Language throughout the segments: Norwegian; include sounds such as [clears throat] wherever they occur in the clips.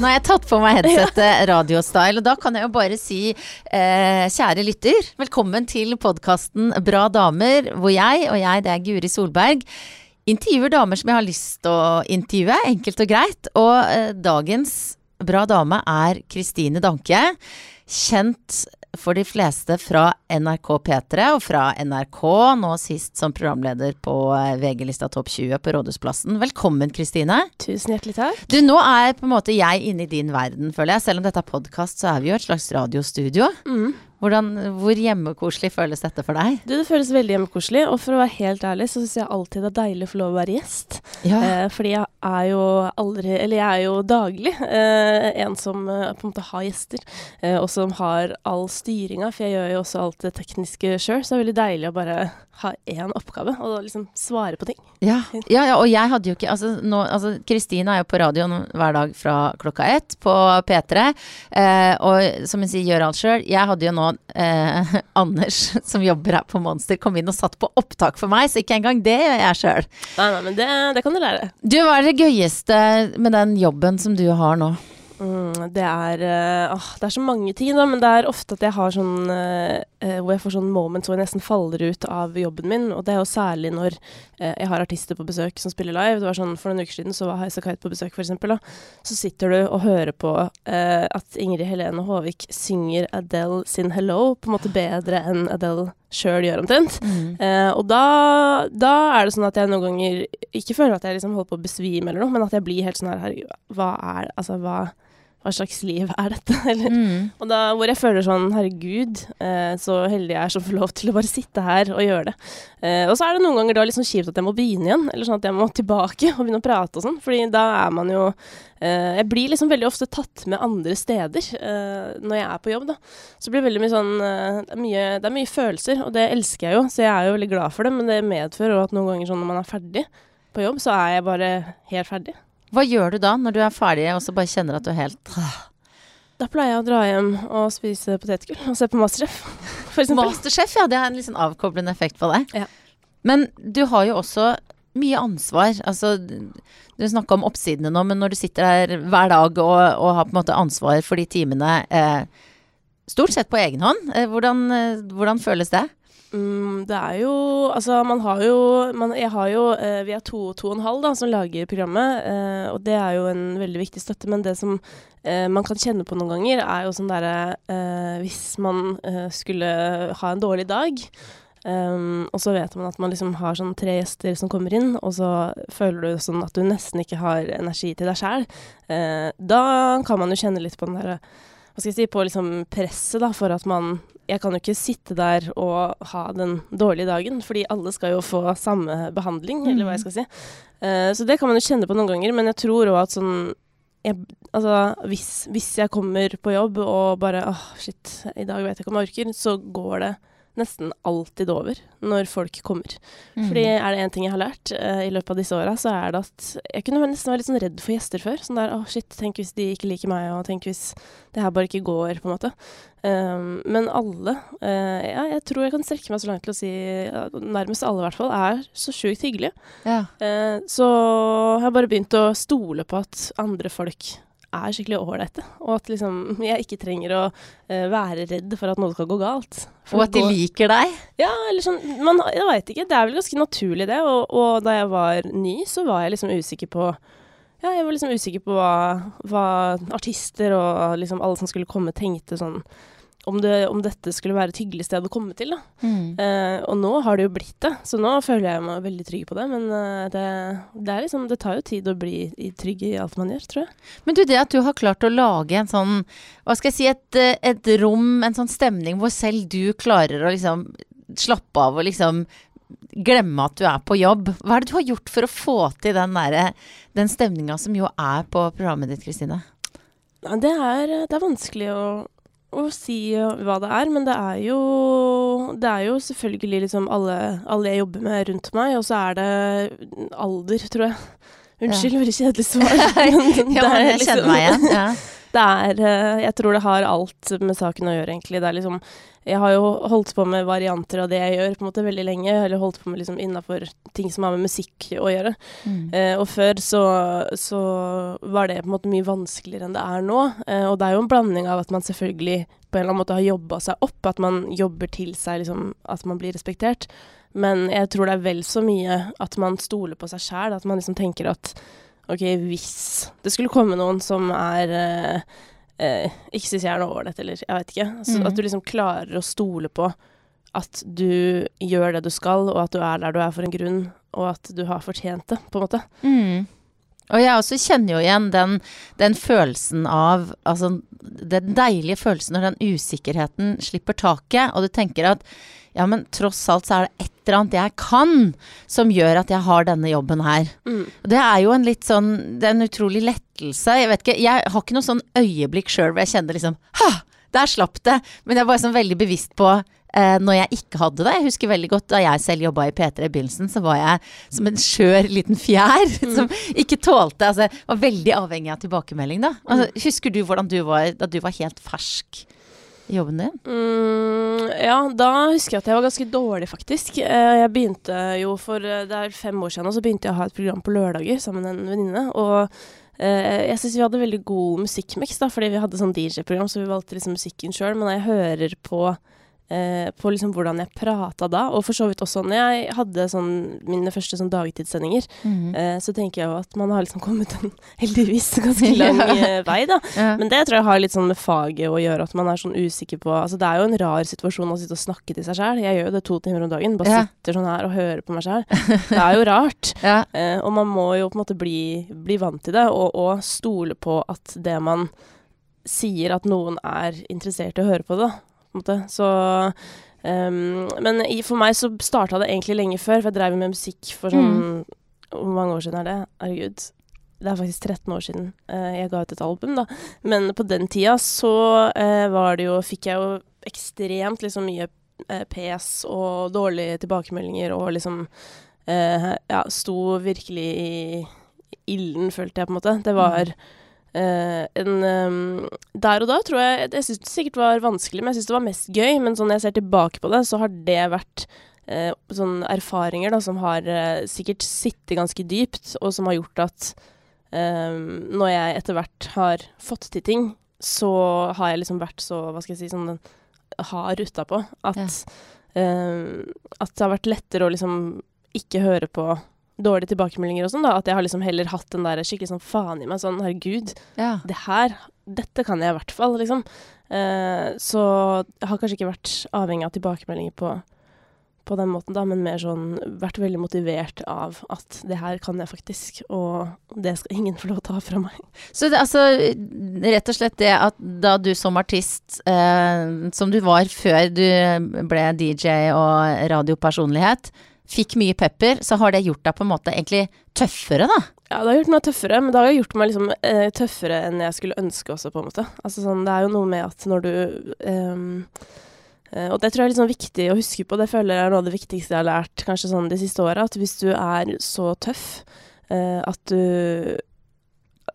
Nå har jeg tatt på meg headsetet radiostyle, og da kan jeg jo bare si eh, kjære lytter, velkommen til podkasten Bra damer, hvor jeg, og jeg, det er Guri Solberg, intervjuer damer som jeg har lyst til å intervjue, enkelt og greit. Og eh, dagens bra dame er Kristine Danke, kjent for de fleste fra NRK P3 og fra NRK, nå sist som programleder på eh, VG-lista Topp 20 på Rådhusplassen. Velkommen, Kristine. Tusen hjertelig takk. Du, nå er på en måte jeg inne i din verden, føler jeg. Selv om dette er podkast, så er vi jo et slags radiostudio. Mm. Hvordan, hvor hjemmekoselig føles dette for deg? Du, det føles veldig hjemmekoselig, og for å være helt ærlig så syns jeg alltid det er deilig å få lov å være gjest. Ja. Eh, fordi jeg er jo aldri Eller jeg er jo daglig eh, en som eh, på en måte har gjester, eh, og som har all styringa, for jeg gjør jo også alt det tekniske sjøl, så det er veldig deilig å bare ha én oppgave, og liksom svare på ting. Ja, ja, ja, og jeg hadde jo ikke Altså, nå, altså Kristine er jo på radioen hver dag fra klokka ett på P3, eh, og som hun sier, gjør alt sjøl. Jeg hadde jo nå eh, [laughs] Anders, som jobber her på Monster, kom inn og satt på opptak for meg, så ikke engang det gjør jeg sjøl. Nei, nei, men det, det kan du lære. Du, hva er det gøyeste med den jobben som du har nå? Mm, det er eh, Det er så mange ting, da, men det er ofte at jeg har sånn eh, Hvor jeg får sånn moments hvor jeg nesten faller ut av jobben min. Og det er jo særlig når eh, jeg har artister på besøk som spiller live. Det var sånn For noen uker siden så var Highasakite på besøk, f.eks. Så sitter du og hører på at Ingrid Helene Håvik synger Adele sin 'Hello' på en måte bedre enn Adele sjøl gjør, omtrent. Eh, og da, da er det sånn at jeg noen ganger ikke føler at jeg liksom holder på å besvime eller noe, men at jeg blir helt sånn her Herregud, hva er det Altså, hva hva slags liv er dette? [laughs] Eller, Mm. og da hvor jeg føler sånn Herregud, eh, så heldig jeg er som får lov til å bare sitte her og gjøre det. Eh, og så er det noen ganger da litt sånn kjipt at jeg må begynne igjen, eller sånn at jeg må [laughs] tilbake og begynne å prate og sånn. Fordi da er man jo eh, Jeg blir liksom veldig ofte tatt med andre steder eh, når jeg er på jobb, da. Så det blir veldig mye sånn eh, det, er mye, det er mye følelser, og det elsker jeg jo, så jeg er jo veldig glad for det, men det medfører jo at noen ganger sånn når man er ferdig på jobb, så er jeg bare helt ferdig. Hva gjør du da, når du er ferdig og så bare kjenner at du er helt [sighs] Da pleier jeg å dra hjem og spise potetgull og se på Masterchef, f.eks. Masterchef, ja, det har en sånn avkoblende effekt på deg. Ja. Men du har jo også mye ansvar. Altså, du snakka om oppsidene nå, men når du sitter her hver dag og, og har på en måte ansvar for de timene, eh, stort sett på egen hånd, eh, hvordan, eh, hvordan føles det? Mm, det er jo Altså, man har jo man, Jeg har jo eh, Vi er to, to og en halv da, som lager programmet, eh, og det er jo en veldig viktig støtte. Men det som eh, man kan kjenne på noen ganger, er jo sånn derre eh, Hvis man eh, skulle ha en dårlig dag, Um, og så vet man at man liksom har sånn tre gjester som kommer inn, og så føler du sånn at du nesten ikke har energi til deg sjæl. Eh, da kan man jo kjenne litt på den derre Hva skal jeg si På liksom presset, da, for at man Jeg kan jo ikke sitte der og ha den dårlige dagen, fordi alle skal jo få samme behandling, eller hva jeg skal si. Uh, så det kan man jo kjenne på noen ganger, men jeg tror òg at sånn jeg, altså, hvis, hvis jeg kommer på jobb og bare åh, shit, i dag vet jeg ikke om jeg orker, så går det nesten alltid over når folk kommer. Mm. Fordi er det én ting jeg har lært uh, i løpet av disse åra, så er det at jeg kunne nesten være litt sånn redd for gjester før. Sånn der åh shit, tenk hvis de ikke liker meg, og tenk hvis det her bare ikke går, på en måte. Um, men alle, uh, ja, jeg tror jeg kan strekke meg så langt til å si ja, nærmest alle i hvert fall, er så sjukt hyggelige. Ja. Uh, så jeg har bare begynt å stole på at andre folk er skikkelig ålreite, og at liksom jeg ikke trenger å uh, være redd for at noe skal gå galt. For Og at de går- liker deg? ja, eller sånn man, Jeg veit ikke. Det er vel ganske naturlig, det. Og, og da jeg var ny, så var jeg liksom usikker på Ja, jeg var liksom usikker på hva, hva artister og liksom alle som skulle komme, tenkte sånn om, det, om dette skulle være et hyggelig sted å komme til. Mm. Uh, og nå har det jo blitt det, så nå føler jeg meg veldig trygg på det. Men uh, det, det er liksom Det tar jo tid å bli trygg i alt man gjør, tror jeg. Men du, det at du har klart å lage en sånn, hva skal jeg si, et, eh, et rom, en sånn stemning hvor selv du klarer å liksom slappe av og liksom glemme at du er på jobb. Hva er det du har gjort for å få til den derre den stemninga som jo er på programmet ditt, Kristine? Det er, det er vanskelig å, å si hva det er, men det er jo Det er jo selvfølgelig liksom alle, alle jeg jobber med rundt meg, og så er det alder, tror jeg. Unnskyld, veldig kjedelig svar. [laughs] Ja, men jeg jeg kjenner liksom- meg igjen. Ja. Det er eh, Jeg tror det har alt med saken å gjøre, egentlig. Det er liksom Jeg har jo holdt på med varianter av det jeg gjør, på en måte veldig lenge. Eller holdt på med liksom innafor ting som har med musikk å gjøre. Mm. Eh, og før så, så var det på en måte mye vanskeligere enn det er nå. Eh, og det er jo en blanding av at man selvfølgelig på en eller annen måte har jobba seg opp, at man jobber til seg liksom At man blir respektert. Men jeg tror det er vel så mye at man stoler på seg sjæl. At man liksom tenker at OK, hvis det skulle komme noen som er eh, eh, ikke syns jeg er noe ålreit, eller jeg veit ikke. Så mm. At du liksom klarer å stole på at du gjør det du skal, og at du er der du er for en grunn, og at du har fortjent det, på en måte. Mm. Og jeg også kjenner jo igjen den, den følelsen av Altså den deilige følelsen når den usikkerheten slipper taket, og du tenker at ja, men tross alt så er det et eller annet jeg kan som gjør at jeg har denne jobben her. Mm. Det er jo en litt sånn Det er en utrolig lettelse. Jeg vet ikke, jeg har ikke noe sånn øyeblikk sjøl hvor jeg kjenner liksom Ha! Der slapp det! Men jeg var sånn veldig bevisst på eh, når jeg ikke hadde det. Jeg husker veldig godt da jeg selv jobba i P3 i begynnelsen, så var jeg som en skjør liten fjær [laughs] som ikke tålte Altså, jeg var veldig avhengig av tilbakemelding, da. Altså, husker du hvordan du var da du var helt fersk jobben din? Mm, ja, da husker jeg at jeg var ganske dårlig, faktisk. Eh, Jeg begynte jo for eh, Det er fem år siden nå, så begynte jeg å ha et program på lørdager sammen med en venninne. Og eh, jeg syns vi hadde veldig god musikkmiks, da, fordi vi hadde sånn DJ-program, så vi valgte liksom musikken sjøl. Men når jeg hører på eh, på liksom hvordan jeg prata da, og for så vidt også når jeg hadde sånn mine første sånn dagtidssendinger, Mhm. eh, så tenker jeg jo at man har liksom kommet en [laughs] heldigvis ganske [laughs] lang ja. vei, da. Ja. Men det tror jeg har litt sånn med faget å gjøre, at man er sånn usikker på Altså det er jo en rar situasjon å sitte og snakke til seg sjæl. Jeg gjør jo det to timer om dagen. Bare Ja. sitter sånn her og hører på meg sjæl. Det er jo rart. [laughs] ja. Eh, og man må jo på en måte bli, bli vant til det, og, og stole på at det man sier at noen er interessert i å høre på det. På en måte. Så um, Men i, for meg så starta det egentlig lenge før, for jeg drev med musikk for sånn Hvor mange år siden er det? Herregud. Det er faktisk 13 år siden uh, jeg ga ut et album, da. Men på den tida så uh, var det jo Fikk jeg jo ekstremt liksom mye uh, PS og dårlige tilbakemeldinger og liksom eh, Ja, sto virkelig i ilden, følte jeg på en måte. Det var eh, en um, Der og da tror jeg Jeg syns det sikkert var vanskelig, men jeg syns det var mest gøy. Men sånn jeg ser tilbake på det, så har det vært uh, sånne erfaringer da, som har uh, sikkert sittet ganske dypt, og som har gjort at eh, når jeg etter hvert har fått til ting, så har jeg liksom vært så, hva skal jeg si, sånn hard utapå at Ja. eh, At det har vært lettere å liksom ikke høre på dårlige tilbakemeldinger og sånn, da. At jeg har liksom heller hatt den der skikkelig sånn faen i meg, sånn herregud, ja. det her Dette kan jeg i hvert fall, liksom. Eh, så jeg har kanskje ikke vært avhengig av tilbakemeldinger på på den måten, da, men mer sånn vært veldig motivert av at det her kan jeg faktisk, og det skal ingen få lov til å ta fra meg. Så det, altså, rett og slett det at da du som artist, eh, som du var før du ble DJ og radiopersonlighet, fikk mye pepper, så har det gjort deg på en måte egentlig tøffere, da. Ja, det har gjort meg tøffere, men det har gjort meg liksom eh, tøffere enn jeg skulle ønske også, på en måte. Altså sånn, det er jo noe med at når du ehm, eh, Og det tror jeg er sånn viktig å huske på, det føler jeg er noe av det viktigste jeg har lært kanskje sånn de siste åra, at hvis du er så tøff eh, at du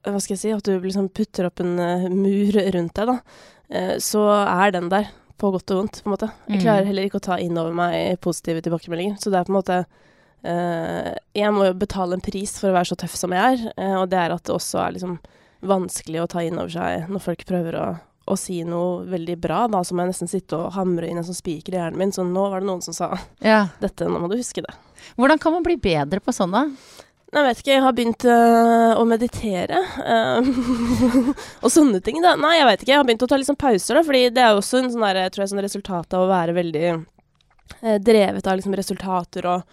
Hva skal jeg si, at du liksom putter opp en eh, mur rundt deg, da, eh, så er den der. På godt og vondt, på en måte. Jeg Mm. klarer heller ikke å ta inn over meg positive tilbakemeldinger. Så det er på en måte Eh, jeg må jo betale en pris for å være så tøff som jeg er, eh, og det er at det også er liksom vanskelig å ta inn over seg når folk prøver å, å si noe veldig bra. Da så må jeg nesten sitte og hamre inn en sånn spiker i hjernen min. Så nå var det noen som sa Ja. dette, nå må du huske det. Hvordan kan man bli bedre på sånn, da? Jeg vet ikke, jeg har begynt øh, å meditere. eh, [laughs] og sånne ting, da. Nei, jeg vet ikke. Jeg har begynt å ta litt sånn pauser, da. Fordi det er jo også en sånn der, jeg tror jeg, sånn resultat av å være veldig øh, drevet av liksom resultater og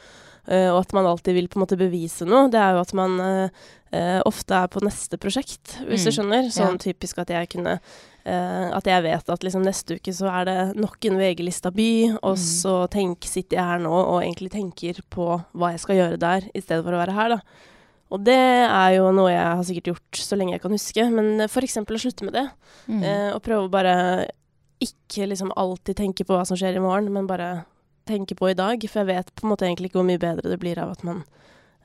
og at man alltid vil på en måte bevise noe, det er jo at man eh, eh, ofte er på neste prosjekt, hvis du Mm, skjønner. Sånn ja. typisk at jeg kunne Uh, At jeg vet at liksom neste uke så er det nok en VG-lista by, og Mm. så tenk, sitter jeg her nå og egentlig tenker på hva jeg skal gjøre der, i stedet for å være her, da. Og det er jo noe jeg har sikkert gjort så lenge jeg kan huske, men f.eks. å slutte med det. Mm. Uh, og prøve å bare ikke liksom alltid tenke på hva som skjer i morgen, men bare tenke på i dag. For jeg vet på en måte egentlig ikke hvor mye bedre det blir av at man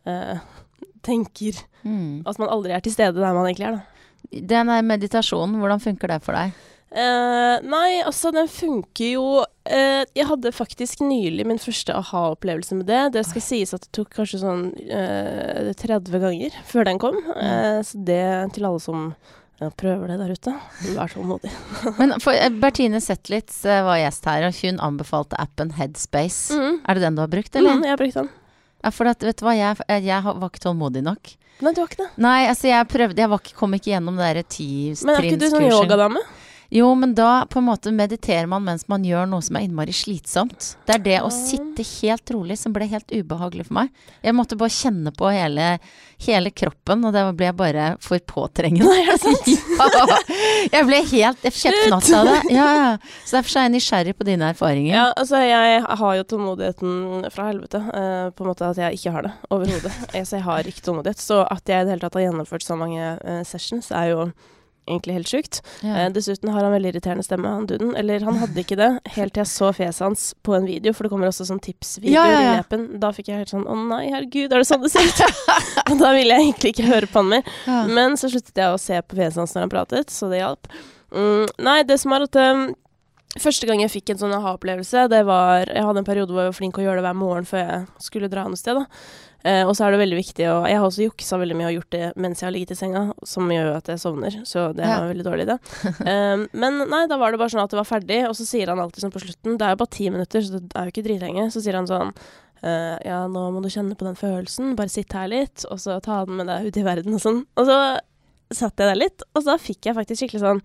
uh, [laughs] tenker Mm. At man aldri er til stede der man egentlig er, da. Den der meditasjonen, hvordan funker det for deg? Uh, nei, altså den funker jo uh, Jeg hadde faktisk nylig min første aha-opplevelse med det. Det skal sies at det tok kanskje sånn uh, 30 ganger før den kom. Eh, så det til alle som ja, prøver det der ute, vær tålmodig. [laughs] Men for, eh, Bertine Zetlitz eh, var gjest her, og hun anbefalte appen Headspace. Mm. Er det den du har brukt, eller? Mm, jeg har brukt den. Ja, for at, vet du hva, jeg, jeg var ikke tålmodig nok. Nei, du var ikke det. Nei, altså jeg prøvde, jeg var ikke, kom ikke gjennom det derre Men er ikke du sånn yogadame? Jo, men da på en måte mediterer man mens man gjør noe som er innmari slitsomt. Det er det å sitte helt rolig som ble helt ubehagelig for meg. Jeg måtte bare kjenne på hele, hele kroppen, og det ble bare for påtrengende. [laughs] [laughs] Jeg ble helt Jeg kjempknatt av det. Ja, ja. Så derfor er jeg nysgjerrig på dine erfaringer. Ja, altså jeg har jo tålmodigheten fra helvete. uh, på en måte at jeg ikke har det overhodet. [laughs] Så jeg har ikke tålmodighet. Så at jeg i det hele tatt har gjennomført så mange uh, sessions, er jo egentlig helt sjukt. Ja. Eh, dessuten har han veldig irriterende stemme, han duden. Eller han hadde ikke det, [laughs] helt til jeg så fjeset hans på en video, for det kommer også sånn tipsvideoer Ja, ja, i appen. Da fikk jeg helt sånn å nei, herregud, er det sånn det ser ut? [laughs] Og da ville jeg egentlig ikke høre på han mer. Men så sluttet jeg å se på fjeset hans når han pratet, så det hjalp. Mm, nei, det som er at um, Første gang jeg fikk en sånn aha-opplevelse, det var Jeg hadde en periode hvor jeg var flink å gjøre det hver morgen før jeg skulle dra noe sted. da. Eh, og så er det veldig viktig å Jeg har også juksa veldig mye og gjort det mens jeg har ligget i senga, som gjør at jeg sovner, så det Ja. var veldig dårlig, det. Um, [laughs] men nei, da var det bare sånn at det var ferdig, og så sier han alltid sånn på slutten Det er jo bare ti minutter, så det er jo ikke dritlenge. Så sier han sånn eh, Ja, nå må du kjenne på den følelsen, bare sitt her litt, og så ta den med deg ut i verden og sånn. Og så satt jeg der litt, og så fikk jeg faktisk skikkelig sånn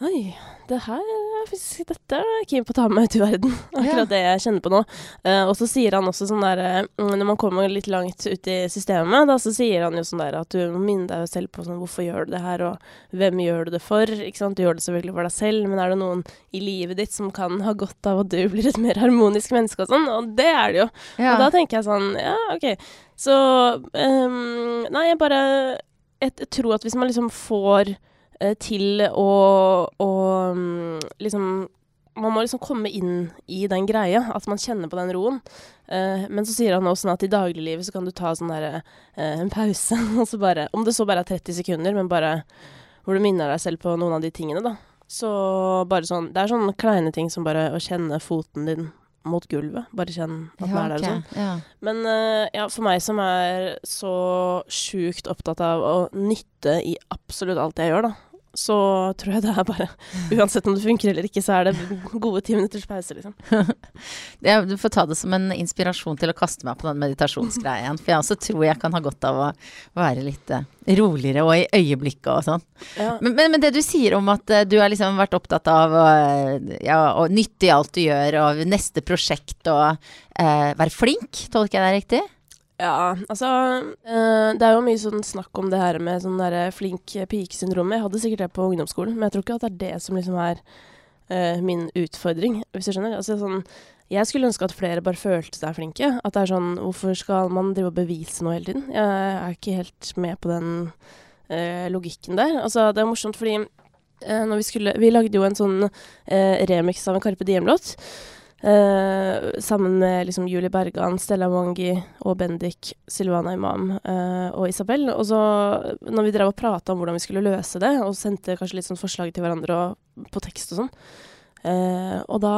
Oi, det her er Dette er jeg keen på å ta med meg ut i verden. [laughs] Akkurat Ja. det jeg kjenner på nå. Uh, og så sier han også sånn der eh, Når man kommer litt langt ut i systemet, da, så sier han jo sånn der at du må minne deg selv på sånn Hvorfor gjør du det her, og hvem gjør du det for? Ikke sant? Du gjør det selvfølgelig for deg selv, men er det noen i livet ditt som kan ha godt av at du blir et mer harmonisk menneske og sånn? Og det er det jo. Ja. Og da tenker jeg sånn Ja, OK. Så um, Nei, jeg bare Jeg jeg tror at hvis man liksom får til å, å mm, liksom man må liksom komme inn i den greia, at man kjenner på den roen. Uh, men så sier han også sånn at i dagliglivet så kan du ta sånn der, uh, en pause, [laughs] og så bare Om det så bare er 30 sekunder, men bare hvor du minner deg selv på noen av de tingene, da. Så bare sånn Det er sånne kleine ting som bare å kjenne foten din mot gulvet. Bare kjenn at den ja, er der og sånn. ja. Men uh, ja, for meg som er så sjukt opptatt av å nytte i absolutt alt jeg gjør, da, så tror jeg det er bare [laughs] Uansett om det funker eller ikke, så er det gode ti minutters pause, liksom. [laughs] Jeg, du får ta det som en inspirasjon til å kaste meg på den meditasjonsgreia igjen. For jeg også tror jeg kan ha godt av å være litt eh, roligere og i øyeblikket og sånn. Ja. Men, men, men det du sier om at eh, du har liksom vært opptatt av å, eh, ja, å nytte i alt du gjør, og neste prosjekt og eh, være flink, tolker jeg deg riktig? Ja, altså øh, Det er jo mye sånn snakk om det her med sånn der flink pike-syndromet. Jeg hadde sikkert det på ungdomsskolen, men jeg tror ikke at det er det som liksom er øh, min utfordring, hvis du skjønner. Altså sånn Jeg skulle ønske at flere bare følte seg flinke. At det er sånn Hvorfor skal man drive og bevise noe hele tiden? Jeg er ikke helt med på den øh, logikken der. Altså, det er morsomt fordi eh, vi skulle Vi lagde jo en sånn eh, remix av en Carpe Diem-låt. Eh, sammen med liksom Julie Bergan, Stella Wangi og Bendik, Silvana Imam eh, og Isabel. Og så, når vi drev og prata om hvordan vi skulle løse det, og sendte kanskje litt sånn forslag til hverandre og, på tekst og sånn, eh, og da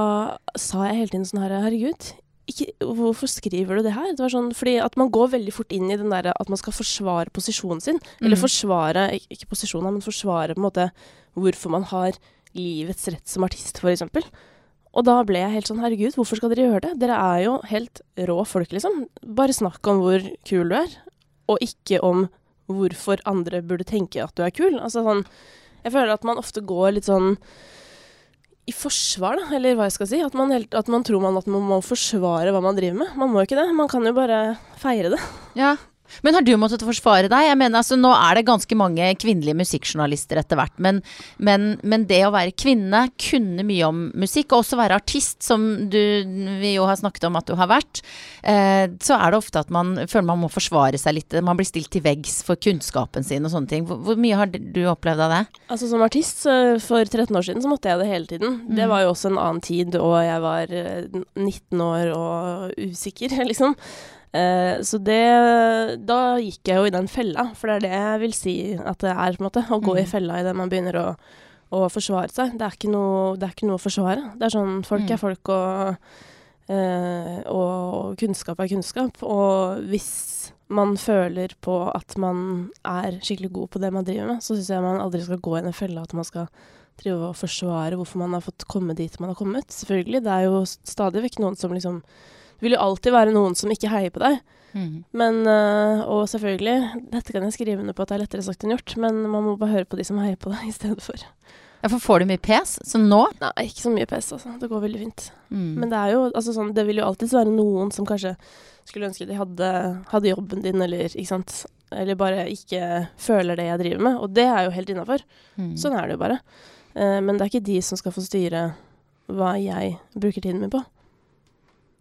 sa jeg hele tiden sånn her Herregud, ikke, hvorfor skriver du det her? Det var sånn, fordi at man går veldig fort inn i den der at man skal forsvare posisjonen sin. Eller Mm. forsvare, ikke posisjonen, men forsvare på en måte hvorfor man har livets rett som artist, eksempel. Og da ble jeg helt sånn, herregud, hvorfor skal dere gjøre det? Dere er jo helt rå folk, liksom. Bare snakk om hvor kul du er, og ikke om hvorfor andre burde tenke at du er kul. Altså sånn, jeg føler at man ofte går litt sånn i forsvar, da, eller hva jeg skal si. At man, helt, at man tror man at man må forsvare hva man driver med. Man må jo ikke det. Man kan jo bare feire det. Ja. Men har du måttet forsvare deg? Jeg mener, altså, nå er det ganske mange kvinnelige musikkjournalister etter hvert, men, men, men det å være kvinne, kunne mye om musikk, og også være artist, som du, vi jo har snakket om at du har vært, eh, så er det ofte at man føler man må forsvare seg litt. Man blir stilt til veggs for kunnskapen sin og sånne ting. Hvor, hvor mye har du opplevd av det? Altså Som artist så for 13 år siden så måtte jeg det hele tiden. Det Mm. var jo også en annen tid, og jeg var eh, 19 år og usikker, [laughs] liksom. Eh, så det Da gikk jeg jo i den fella, for det er det jeg vil si at det er, på en måte. Å gå i Mm. fella idet man begynner å, å forsvare seg. Det er, ikke noe, det er ikke noe å forsvare. Det er sånn folk Mm. er folk, og, eh, og kunnskap er kunnskap. Og hvis man føler på at man er skikkelig god på det man driver med, så syns jeg man aldri skal gå i den fella at man skal drive og forsvare hvorfor man har fått komme dit man har kommet. Selvfølgelig, det er jo stadig vekk noen som liksom vil jo alltid være noen som ikke heier på deg. Mm. Men, øh, og selvfølgelig, dette kan jeg skrive under på at det er lettere sagt enn gjort, men man må bare høre på de som heier på deg [laughs] i stedet for. Ja, for får du mye pes? Så nå? Nei, ikke så mye pes, altså. Det går veldig fint. Mm. Men det er jo altså sånn, det vil jo alltid være noen som kanskje skulle ønske de hadde, hadde jobben din, eller ikke sant. Eller bare ikke føler det jeg driver med. Og det er jo helt innafor. Mm. Sånn er det jo bare. Eh, men det er ikke de som skal få styre hva jeg bruker tiden min på.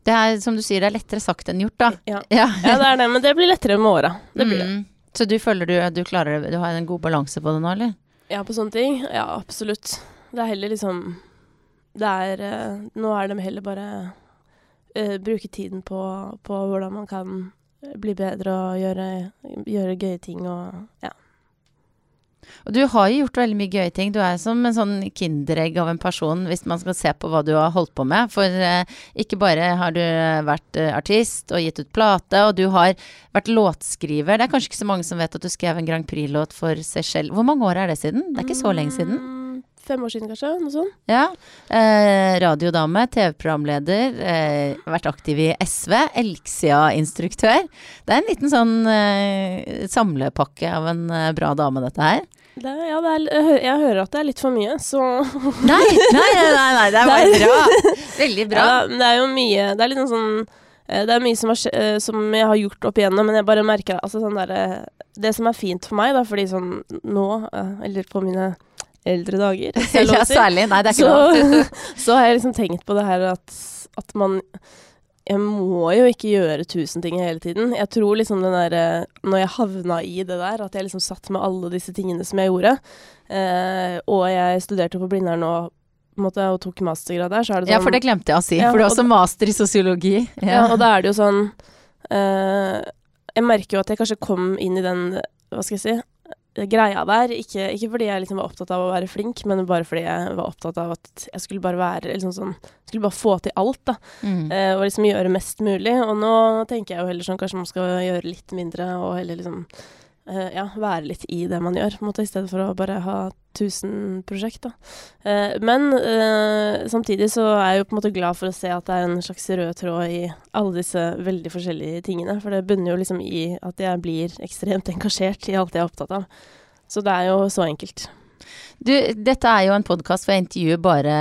Det er som du sier, det er lettere sagt enn gjort, da. Ja. [laughs] Ja. Ja, det er det, men det blir lettere med åra. Det blir det. Mm. Så du føler du, du klarer Du har en god balanse på det nå, eller? Ja, på sånne ting? Ja, absolutt. Det er heller liksom Det er eh, Nå er det heller bare uh, bruke tiden på, på hvordan man kan bli bedre og gjøre, gjøre gøye ting og ja. Og du har jo gjort veldig mye gøye ting. Du er som en sånn kinderegg av en person hvis man skal se på hva du har holdt på med. For eh, ikke bare har du vært eh, artist og gitt ut plate, og du har vært låtskriver. Det er kanskje ikke så mange som vet at du skrev en Grand Prix-låt for seg selv. Hvor mange år er det siden? Det er ikke så lenge siden. Fem år siden, kanskje? Noe sånt? Ja. Eh, radiodame, TV-programleder, eh, vært aktiv i SV, Elxia-instruktør. Det er en liten sånn eh, samlepakke av en eh, bra dame, dette her. Det, ja, det er, jeg, hører, at det er litt for mye, så [laughs] Nei, nei, nei, nei, det er bare bra. Veldig bra. Ja, det er jo mye Det er litt sånn eh, Det er mye som, er, eh, som jeg har gjort opp igjennom, men jeg bare merker altså sånn der, Det som er fint for meg, da, fordi sånn nå, eller på mine eldre dager, [laughs] er Ja, særlig. Nei, det er ikke lov. så, [laughs] [laughs] så har jeg liksom tenkt på det her at, at man jeg må jo ikke gjøre tusen ting hele tiden. Jeg tror liksom den der eh, Når jeg havna i det der, at jeg liksom satt med alle disse tingene som jeg gjorde, eh, og jeg studerte på Blindern og, måte, og tok mastergrad der, så er det sånn Ja, for det glemte jeg å si. Ja, For du har også master i sosiologi. Ja, og da er det jo sånn eh, Jeg merker jo at jeg kanskje kom inn i den, hva skal jeg si, greia der. Ikke, ikke fordi jeg liksom var opptatt av å være flink, men bare fordi jeg var opptatt av at jeg skulle bare være liksom sånn Skulle bare få til alt, da. Mm. Eh, og liksom gjøre mest mulig. Og nå tenker jeg jo heller sånn kanskje man skal gjøre litt mindre, og heller liksom ja, være litt i det man gjør, måte, i stedet for å bare ha tusen prosjekt, da. Eh, men eh, samtidig så er jeg jo på en måte glad for å se at det er en slags rød tråd i alle disse veldig forskjellige tingene. For det bunner jo liksom i at jeg blir ekstremt [laughs] engasjert i alt jeg er opptatt av. Så det er jo så enkelt. Du, dette er jo en podkast hvor jeg intervjuer bare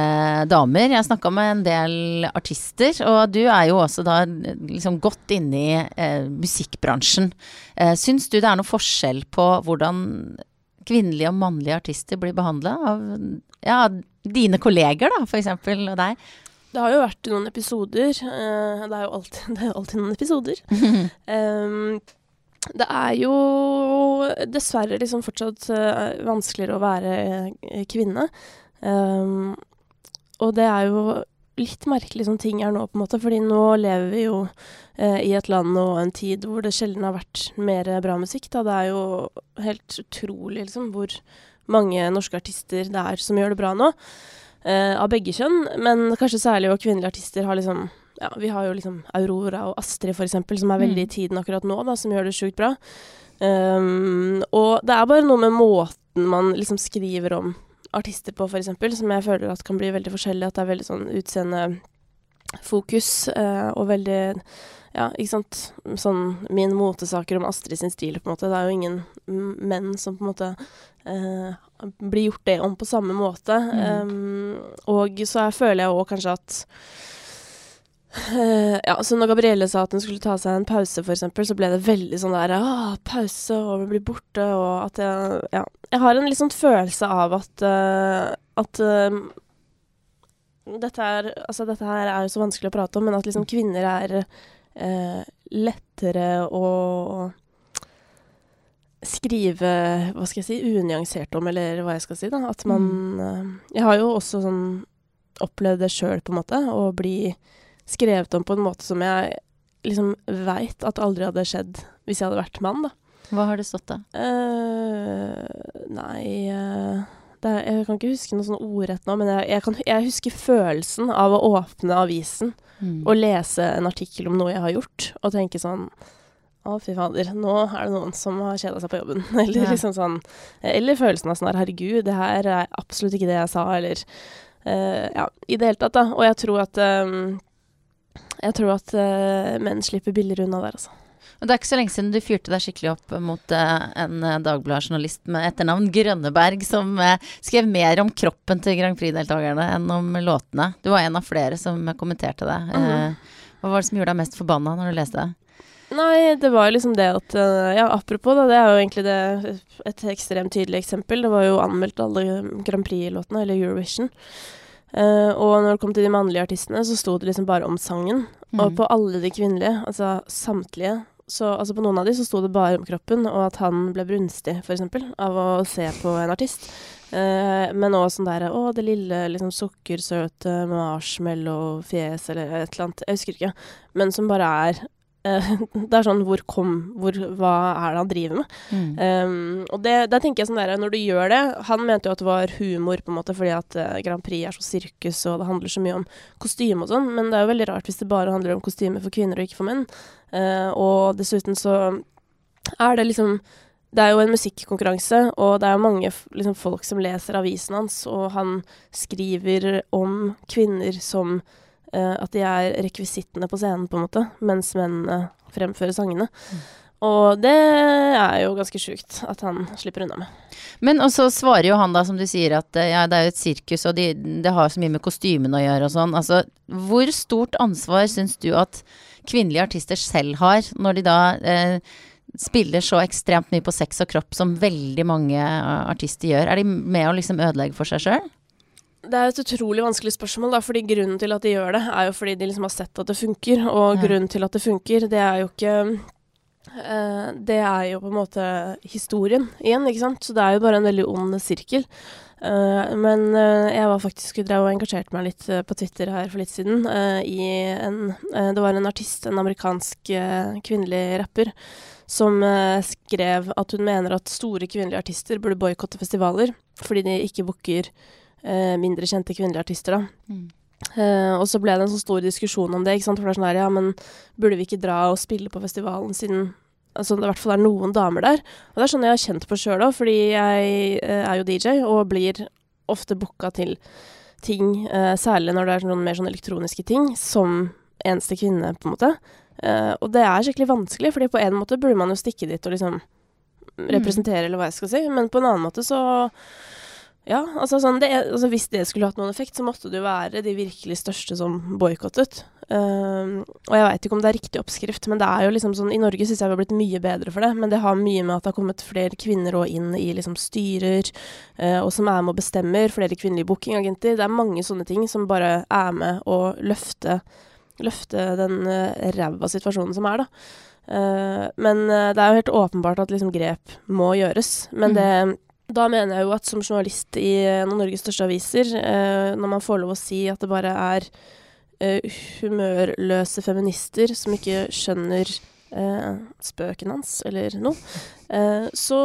damer. Jeg snakka med en del artister, og du er jo også da liksom godt inne i eh, musikkbransjen. Eh, syns du det er noe forskjell på hvordan kvinnelige og mannlige artister blir behandla av ja, dine kolleger, da, eksempel, og deg? Det har jo vært noen episoder. eh, det, er jo alltid, [laughs] det er alltid noen episoder. [laughs] Ehm, det er jo dessverre liksom fortsatt uh, vanskeligere å være eh, kvinne. Um, og det er jo litt merkelig som ting er nå, på en måte, fordi nå lever vi jo uh, i et land og en tid hvor det sjelden har vært mer bra musikk. Da. Det er jo helt utrolig liksom, hvor mange norske artister det er som gjør det bra nå. av begge kjønn, men kanskje særlig jo kvinnelige artister har liksom ja, vi har jo liksom Aurora og Astrid, eksempel, som er veldig i Mm. tiden akkurat nå, da, som gjør det sjukt bra. Um, og det er bare noe med måten man liksom skriver om artister på, eksempel, som jeg føler at kan bli veldig forskjellig. At det er veldig sånn utseendefokus, uh, og veldig Ja, ikke sant. Sånn min motesaker om Astrid sin stil, på en måte. Det er jo ingen menn som på en måte eh, blir gjort det om på samme måte. Mm. Um, og så føler jeg òg kanskje at ja, så når Gabrielle sa at hun skulle ta seg en pause, eksempel, så ble det veldig sånn der Å, pause og vi blir borte, og at jeg Ja. Jeg har en litt sånn følelse av at uh, at uh, dette er Altså, dette her er jo så vanskelig å prate om, men at liksom kvinner er uh, lettere å skrive Hva skal jeg si unyansert om, eller hva jeg skal si, da. At man eh, Jeg har jo også sånn opplevd det sjøl, på en måte, å bli skrevet om på en måte som jeg liksom veit at aldri hadde skjedd hvis jeg hadde vært mann, da. Hva har det stått da? Uh, nei uh, er, Jeg kan ikke huske noe sånn ordrett nå, men jeg, jeg, kan, jeg, husker følelsen av å åpne avisen mm. og lese en artikkel om noe jeg har gjort, og tenke sånn å, fy fader, nå er det noen som har kjeda seg på jobben. [laughs] Eller ja. liksom sånn Eller følelsen av sånn herregud, det her er absolutt ikke det jeg sa, eller uh, Ja, i det hele tatt, da. Og jeg tror at um, Jeg tror at uh, menn slipper billigere unna der, altså. Og det er ikke så lenge siden du fyrte deg skikkelig opp mot uh, en uh, Dagbladet-journalist med etternavn Grønneberg, som uh, skrev mer om kroppen til Grand Prix-deltakerne enn om låtene. Du var en av flere som kommenterte det. Mm. hva var det som gjorde deg mest forbanna når du leste det? Nei, det var liksom det at Ja, apropos, da. Det er jo egentlig det, et ekstremt tydelig eksempel. Det var jo anmeldt alle Grand Prix-låtene, eller Eurovision. Uh, og når det kom til de mannlige artistene, så sto det liksom bare om sangen. Mm. Og på alle de kvinnelige, altså samtlige, så altså på noen av de så sto det bare om kroppen, og at han ble brunstig, f.eks., av å se på en artist. Uh, men òg sånn der Å, det lille liksom sukkersøte marshmallow-fjes, eller et eller annet. Jeg husker ikke. Men som bare er [laughs] det er sånn hvor kom hvor, Hva er det han driver med? Mm. Um, og det, det, tenker jeg sånn der, når du gjør det Han mente jo at det var humor, på en måte, fordi at uh, Grand Prix er så sirkus, og det handler så mye om kostyme og sånn, men det er jo veldig rart hvis det bare handler om kostyme for kvinner og ikke for menn. Uh, og dessuten så er det liksom det er jo en musikkonkurranse, og det er jo mange liksom, folk som leser avisen hans, og han skriver om kvinner som at de er rekvisittene på scenen, på en måte, mens mennene fremfører sangene. Mm. Og det er jo ganske sjukt at han slipper unna med. Men og så svarer jo han da, som du sier, at eh, ja, det er jo et sirkus, og de, det har så mye med kostymene å gjøre og sånn. Altså, hvor stort ansvar syns du at kvinnelige artister selv har, når de da eh, spiller så ekstremt mye på sex og kropp som veldig mange artister gjør? Er de med å liksom ødelegge for seg sjøl? Det er et utrolig vanskelig spørsmål, da, fordi grunnen til at de gjør det, er jo fordi de liksom har sett at det funker. Og mm. grunnen til at det funker, det er jo ikke uh, Det er jo på en måte historien igjen, ikke sant. Så det er jo bare en veldig ond sirkel. Uh, men uh, jeg var faktisk drev og engasjerte meg litt på Twitter her for litt siden. i en Det var en artist, en amerikansk kvinnelig rapper, som skrev at hun mener at store kvinnelige artister burde boikotte festivaler fordi de ikke booker mindre kjente kvinnelige artister, da. Mm. Eh, og så ble det en så stor diskusjon om det, ikke sant. For det er sånn her, ja, men burde vi ikke dra og spille på festivalen siden altså, det i hvert fall er noen damer der? Og det er sånn jeg har kjent på sjøl òg, fordi jeg eh, er jo DJ og blir ofte booka til ting, eh, særlig når det er noen mer sånn elektroniske ting, som eneste kvinne, på en måte. Uh, og det er skikkelig vanskelig, fordi på en måte burde man jo stikke dit og liksom mm. representere, mm. eller hva jeg skal si, men på en annen måte så ja, altså, sånn, det, altså, Hvis det skulle hatt noen effekt, så måtte det jo være de virkelig største som boikottet. Um, og jeg veit ikke om det er riktig oppskrift, men det er jo liksom sånn I Norge syns jeg vi har blitt mye bedre for det, men det har mye med at det har kommet flere kvinner òg inn i liksom styrer, uh, og som er med og bestemmer. Flere kvinnelige bookingagenter. Det er mange sånne ting som bare er med å løfte, løfte den uh, ræva situasjonen som er, da. Uh, men uh, det er jo helt åpenbart at liksom grep må gjøres. Men mm. det da mener jeg jo at som journalist i en av Norges største aviser, eh, når man får lov å si at det bare er eh, humørløse feminister som ikke skjønner eh, spøken hans, eller noe, eh, så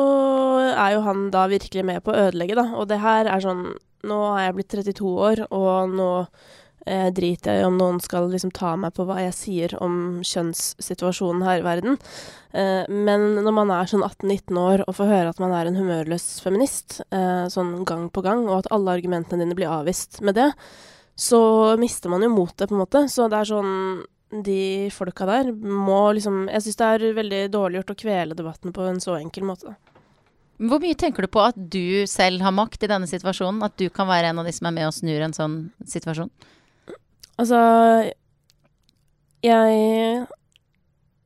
er jo han da virkelig med på å ødelegge, da. Og det her er sånn Nå har jeg blitt 32 år, og nå eh, driter jeg i om noen skal liksom ta meg på hva jeg sier om kjønnssituasjonen her i verden. Eh, men når man er sånn 18-19 år og får høre at man er en humørløs feminist eh, sånn gang på gang, og at alle argumentene dine blir avvist med det, så mister man jo motet, på en måte. Så det er sånn de folka der må liksom Jeg syns det er veldig dårlig gjort å kvele debatten på en så enkel måte. Hvor mye tenker du på at du selv har makt i denne situasjonen? At du kan være en av de som er med og snur en sånn situasjon? Altså Jeg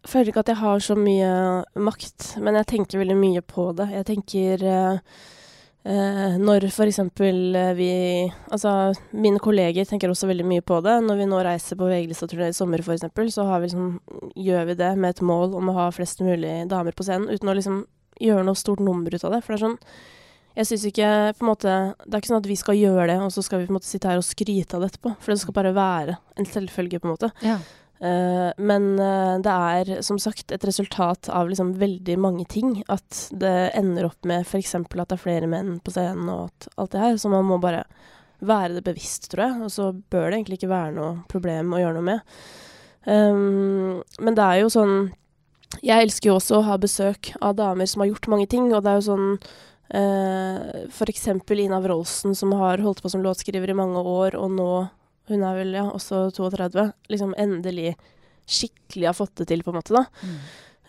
føler ikke at jeg har så mye makt, men jeg tenker veldig mye på det. Jeg tenker uh, uh, når eksempel uh, vi Altså, mine kolleger tenker også veldig mye på det. Når vi nå reiser på VG-lista-turné i sommer, eksempel, så vi liksom, gjør vi det med et mål om å ha flest mulig damer på scenen, uten å liksom gjøre noe stort nummer ut av det. For det er sånn jeg syns ikke på en måte Det er ikke sånn at vi skal gjøre det, og så skal vi på en måte sitte her og skryte av det etterpå. For det skal bare være en selvfølge, på en måte. Ja. Uh, men uh, det er som sagt et resultat av liksom veldig mange ting. At det ender opp med f.eks. at det er flere menn på scenen og alt det her. Så man må bare være det bevisst, tror jeg. Og så bør det egentlig ikke være noe problem å gjøre noe med. Um, men det er jo sånn Jeg elsker jo også å ha besøk av damer som har gjort mange ting, og det er jo sånn uh, For eksempel Ina Wroldsen, som har holdt på som låtskriver i mange år, og nå Hun er vel ja, også 32. Liksom endelig skikkelig har fått det til, på en måte, da. Mm.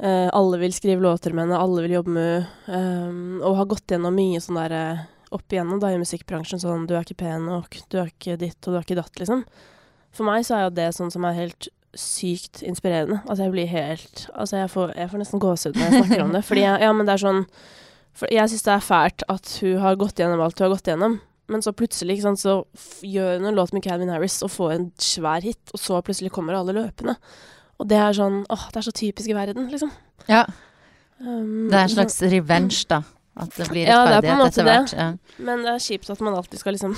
Uh, alle vil skrive låter med henne, alle vil jobbe med henne, um, og har gått gjennom mye sånn derre uh, opp igjennom da i musikkbransjen sånn Du er ikke pen nok, du er ikke ditt, og du er ikke datt, liksom. For meg så er jo det sånn som er helt sykt inspirerende. Altså jeg blir helt Altså jeg får, jeg får nesten gåsehud når jeg snakker om det. Fordi jeg, ja, men det er sånn for Jeg syns det er fælt at hun har gått gjennom alt hun har gått gjennom. Men så plutselig sant, så gjør hun en låt med Calvin Harris og får en svær hit, og så plutselig kommer alle løpende. Og det er sånn åh, det er så typisk i verden, liksom. Ja. Um, Det er en slags revenge, da. At det blir Ja, det er rettferdighet måte etter hvert. Ja. Men det er kjipt at man alltid skal liksom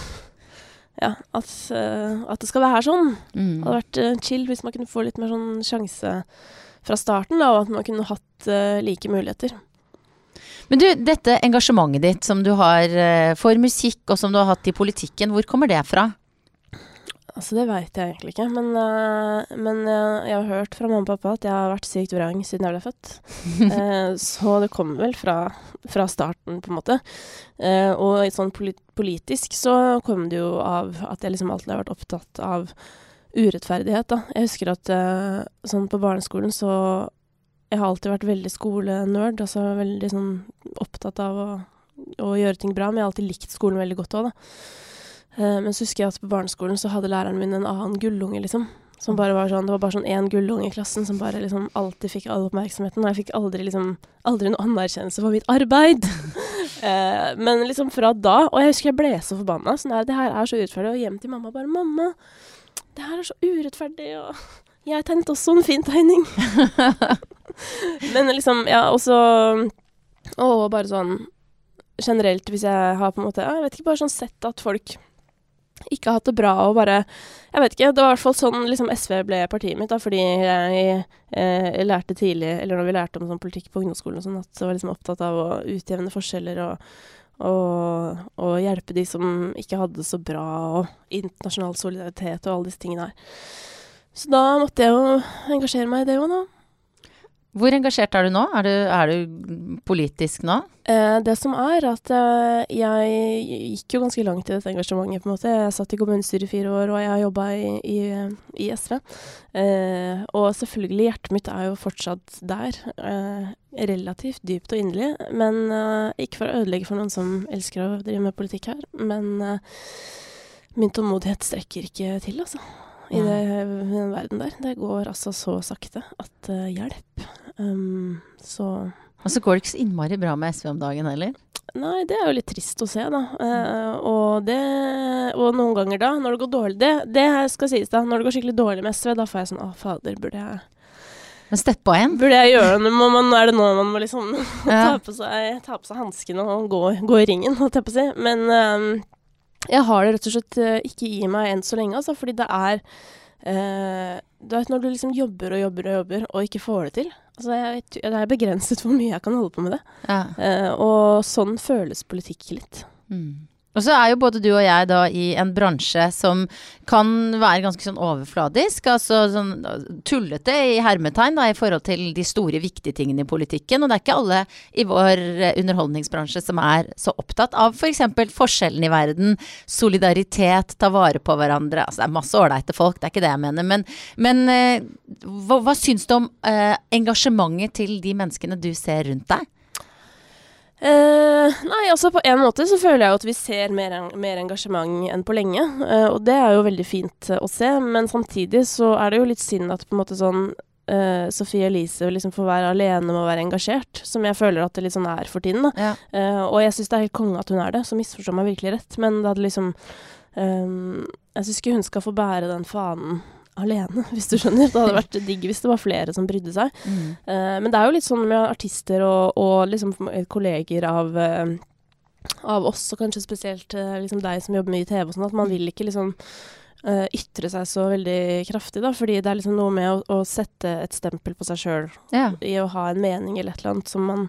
Ja, at, uh, at det skal være sånn. Det Mm. hadde vært uh, chill hvis man kunne få litt mer sånn sjanse fra starten, da, og at man kunne hatt uh, like muligheter. Men du, dette engasjementet ditt som du har eh, for musikk, og som du har hatt i politikken, hvor kommer det fra? Altså, det veit jeg egentlig ikke, men, uh, men uh, jeg har hørt fra mamma og pappa at jeg har vært sykt vrang siden jeg ble født. uh, [laughs] så det kommer vel fra, fra starten, på en måte. Og sånn polit politisk så kom det jo av at jeg liksom alltid har vært opptatt av urettferdighet, da. Jeg husker at sånn på barneskolen så Jeg har alltid vært veldig skolenerd, altså veldig sånn opptatt av å, å gjøre ting bra, men jeg har alltid likt skolen veldig godt òg, da. Eh, men så husker jeg at på barneskolen så hadde læreren min en annen gullunge, liksom. Som bare var sånn, Det var bare sånn én gullunge i klassen som bare liksom alltid fikk all oppmerksomheten. Og jeg fikk aldri liksom aldri noe anerkjennelse for mitt arbeid. [laughs] eh, men liksom fra da Og jeg husker jeg ble så forbanna. Sånn her, det her er så urettferdig. Og hjem til mamma bare 'Mamma, det her er så urettferdig', og jeg tegnet også en fin tegning. [laughs] [laughs] men liksom, ja, og Og bare sånn generelt, hvis jeg har på en måte Jeg vet ikke, bare sånn sett at folk ikke har hatt det bra og bare Jeg vet ikke. Det var i hvert fall sånn liksom SV ble partiet mitt, da, fordi jeg eh, lærte tidlig, eller når vi lærte om sånn politikk på ungdomsskolen og sånn, at jeg var liksom opptatt av å utjevne forskjeller og, og, og hjelpe de som ikke hadde det så bra, og internasjonal solidaritet og alle disse tingene her. Så da måtte jeg jo engasjere meg i det òg, da. Hvor engasjert er du nå? Er du, er du politisk nå? Eh, det som er at eh, jeg gikk jo ganske langt i dette engasjementet, på en måte. Jeg satt i kommunestyret i fire år, og jeg har jobba i, i, i SV. Eh, og selvfølgelig, hjertet mitt er jo fortsatt der. Relativt dypt og inderlig. Men ikke for å ødelegge for noen som elsker å drive med politikk her. Men min tålmodighet strekker ikke til, altså. I, det, den verden der. Det går altså så sakte at uh, hjelp. Um, så Og så går det ikke så innmari bra med SV om dagen heller. Nei, det er jo litt trist å se, da. Uh, og det Og noen ganger da, når det går dårlig Det, det skal sies, da. Når det går skikkelig dårlig med SV, da får jeg sånn Å, fader, burde jeg Men steppa igjen. Burde jeg gjøre noe? Må man, er det nå man må liksom [laughs] ta Ja. på seg, ta på seg hanskene og gå, gå i ringen, holdt jeg på å si. Men ehm, jeg har det rett og slett eh, ikke i meg enn så lenge, altså. Fordi det er eh, Du vet når du liksom jobber og jobber og jobber, og ikke får det til. Altså, jeg, det er begrenset hvor mye jeg kan holde på med det. Ja. Eh, og sånn føles politikk litt. Mm. Og så er jo både du og jeg da i en bransje som kan være ganske sånn overfladisk, altså sånn tullete i hermetegn da, i forhold til de store viktige tingene i politikken. Og det er ikke alle i vår eh, underholdningsbransje som er så opptatt av f.eks. For forskjellen i verden, solidaritet, ta vare på hverandre. Altså det er masse ålreite folk, det er ikke det jeg mener. Men, men eh, hva, hva syns du om eh, engasjementet til de menneskene du ser rundt deg? Eh, nei, altså på en måte så føler jeg jo at vi ser mer, en, mer engasjement enn på lenge. eh, og det er jo veldig fint eh, å se, men samtidig så er det jo litt synd at på en måte sånn Sofie Elise liksom får være alene med å være engasjert, som jeg føler at det litt sånn er for tiden. da. Ja. Og jeg syns det er helt konge at hun er det, så misforstå meg virkelig rett. Men det hadde liksom Um, Jeg syns ikke hun skal få bære den fanen alene, [laughs] hvis du skjønner. Det hadde [laughs] vært digg hvis det var flere som brydde seg. Mm. Uh, men det er jo litt sånn med artister og, og liksom kolleger av, uh, av oss, og kanskje spesielt eh, liksom deg som jobber mye i TV og sånn, at man vil ikke liksom eh, ytre seg så veldig kraftig, da. Fordi det er liksom noe med å, å sette et stempel på seg sjøl Ja. i å ha en mening eller et eller annet som man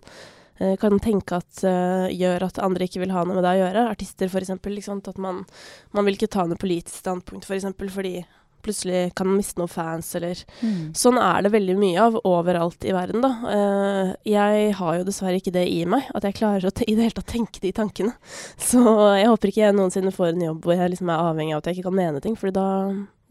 eh, kan tenke at uh, gjør at andre ikke vil ha noe med det å gjøre. Artister, for eksempel. At man, man vil ikke ta noe politisk standpunkt, for eksempel, fordi plutselig kan miste noen fans, eller Mm. Sånn er det veldig mye av overalt i verden, da. Eh, jeg har jo dessverre ikke det i meg, at jeg klarer å i det hele tatt tenke de tankene. [laughs] Så jeg håper ikke jeg noensinne får en jobb hvor jeg liksom er avhengig av at jeg ikke kan mene ting, for da,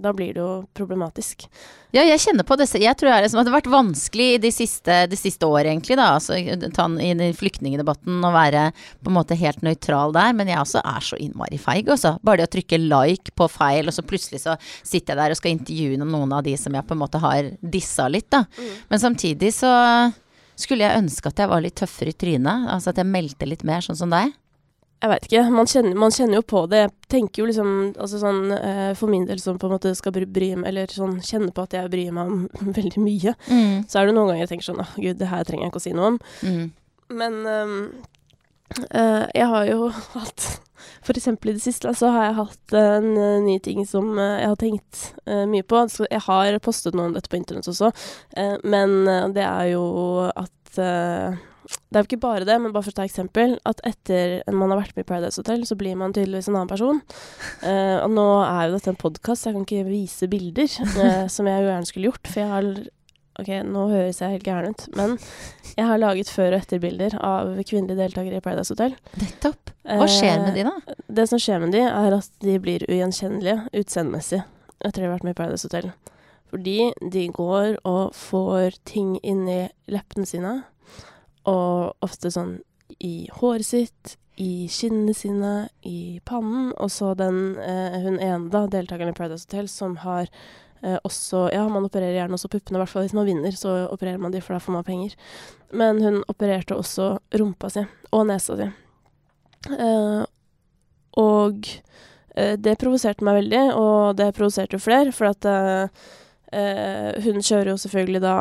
da blir det jo problematisk. Ja, jeg kjenner på disse Jeg tror det, er liksom, det har vært vanskelig i de siste, de siste år, egentlig, da. Altså, i flyktningdebatten å være på en måte helt nøytral der. Men jeg også er så innmari feig, altså. Bare det å trykke like på feil, og så plutselig så sitter jeg der og skal intervjue noen av de som jeg på en måte har dissa litt, da. Men samtidig så skulle jeg ønske at jeg var litt tøffere i trynet. Altså at jeg meldte litt mer, sånn som deg. Jeg veit ikke. Man kjenner, man kjenner jo på det. Jeg tenker jo liksom altså sånn eh, For min del som på en måte skal bry, bry Eller sånn kjenne på at jeg bryr meg om [laughs] veldig mye. Så er det noen ganger jeg tenker sånn Å, gud, det her trenger jeg ikke å si noe om. Mm. Men øh, jeg har jo [laughs] hatt For eksempel i det siste så har jeg hatt en øh, ny ting som jeg har tenkt øh, mye på. Jeg har postet noe om dette på internett også, øh, men det er jo at det er jo ikke bare det, men bare for å ta eksempel, at etter man har vært med i Paradise Hotel, så blir man tydeligvis en annen person. [laughs] Eh, og nå er jo dette en podkast, jeg kan ikke vise bilder, eh, [laughs] som jeg jo gjerne skulle gjort. For jeg har Ok, nå høres jeg helt gæren ut, men jeg har laget før- og etterbilder av kvinnelige deltakere i Paradise Hotel. Nettopp. Hva skjer med de, da? Eh, Det som skjer med de, er at de blir ugjenkjennelige utseendemessig etter de har vært med i Paradise Hotel. Fordi de går og får ting inni leppene sine, og ofte sånn i håret sitt, i kinnene sine, i pannen. Og så den eh, hun ene, da, deltakeren i Paradise Hotel, som har eh, også Ja, man opererer gjerne også puppene, i hvert fall hvis man vinner, så opererer man de, for da får man penger. Men hun opererte også rumpa si og nesa si. Eh, og eh, det provoserte meg veldig, og det provoserte jo flere, for at eh, eh, hun kjører jo selvfølgelig da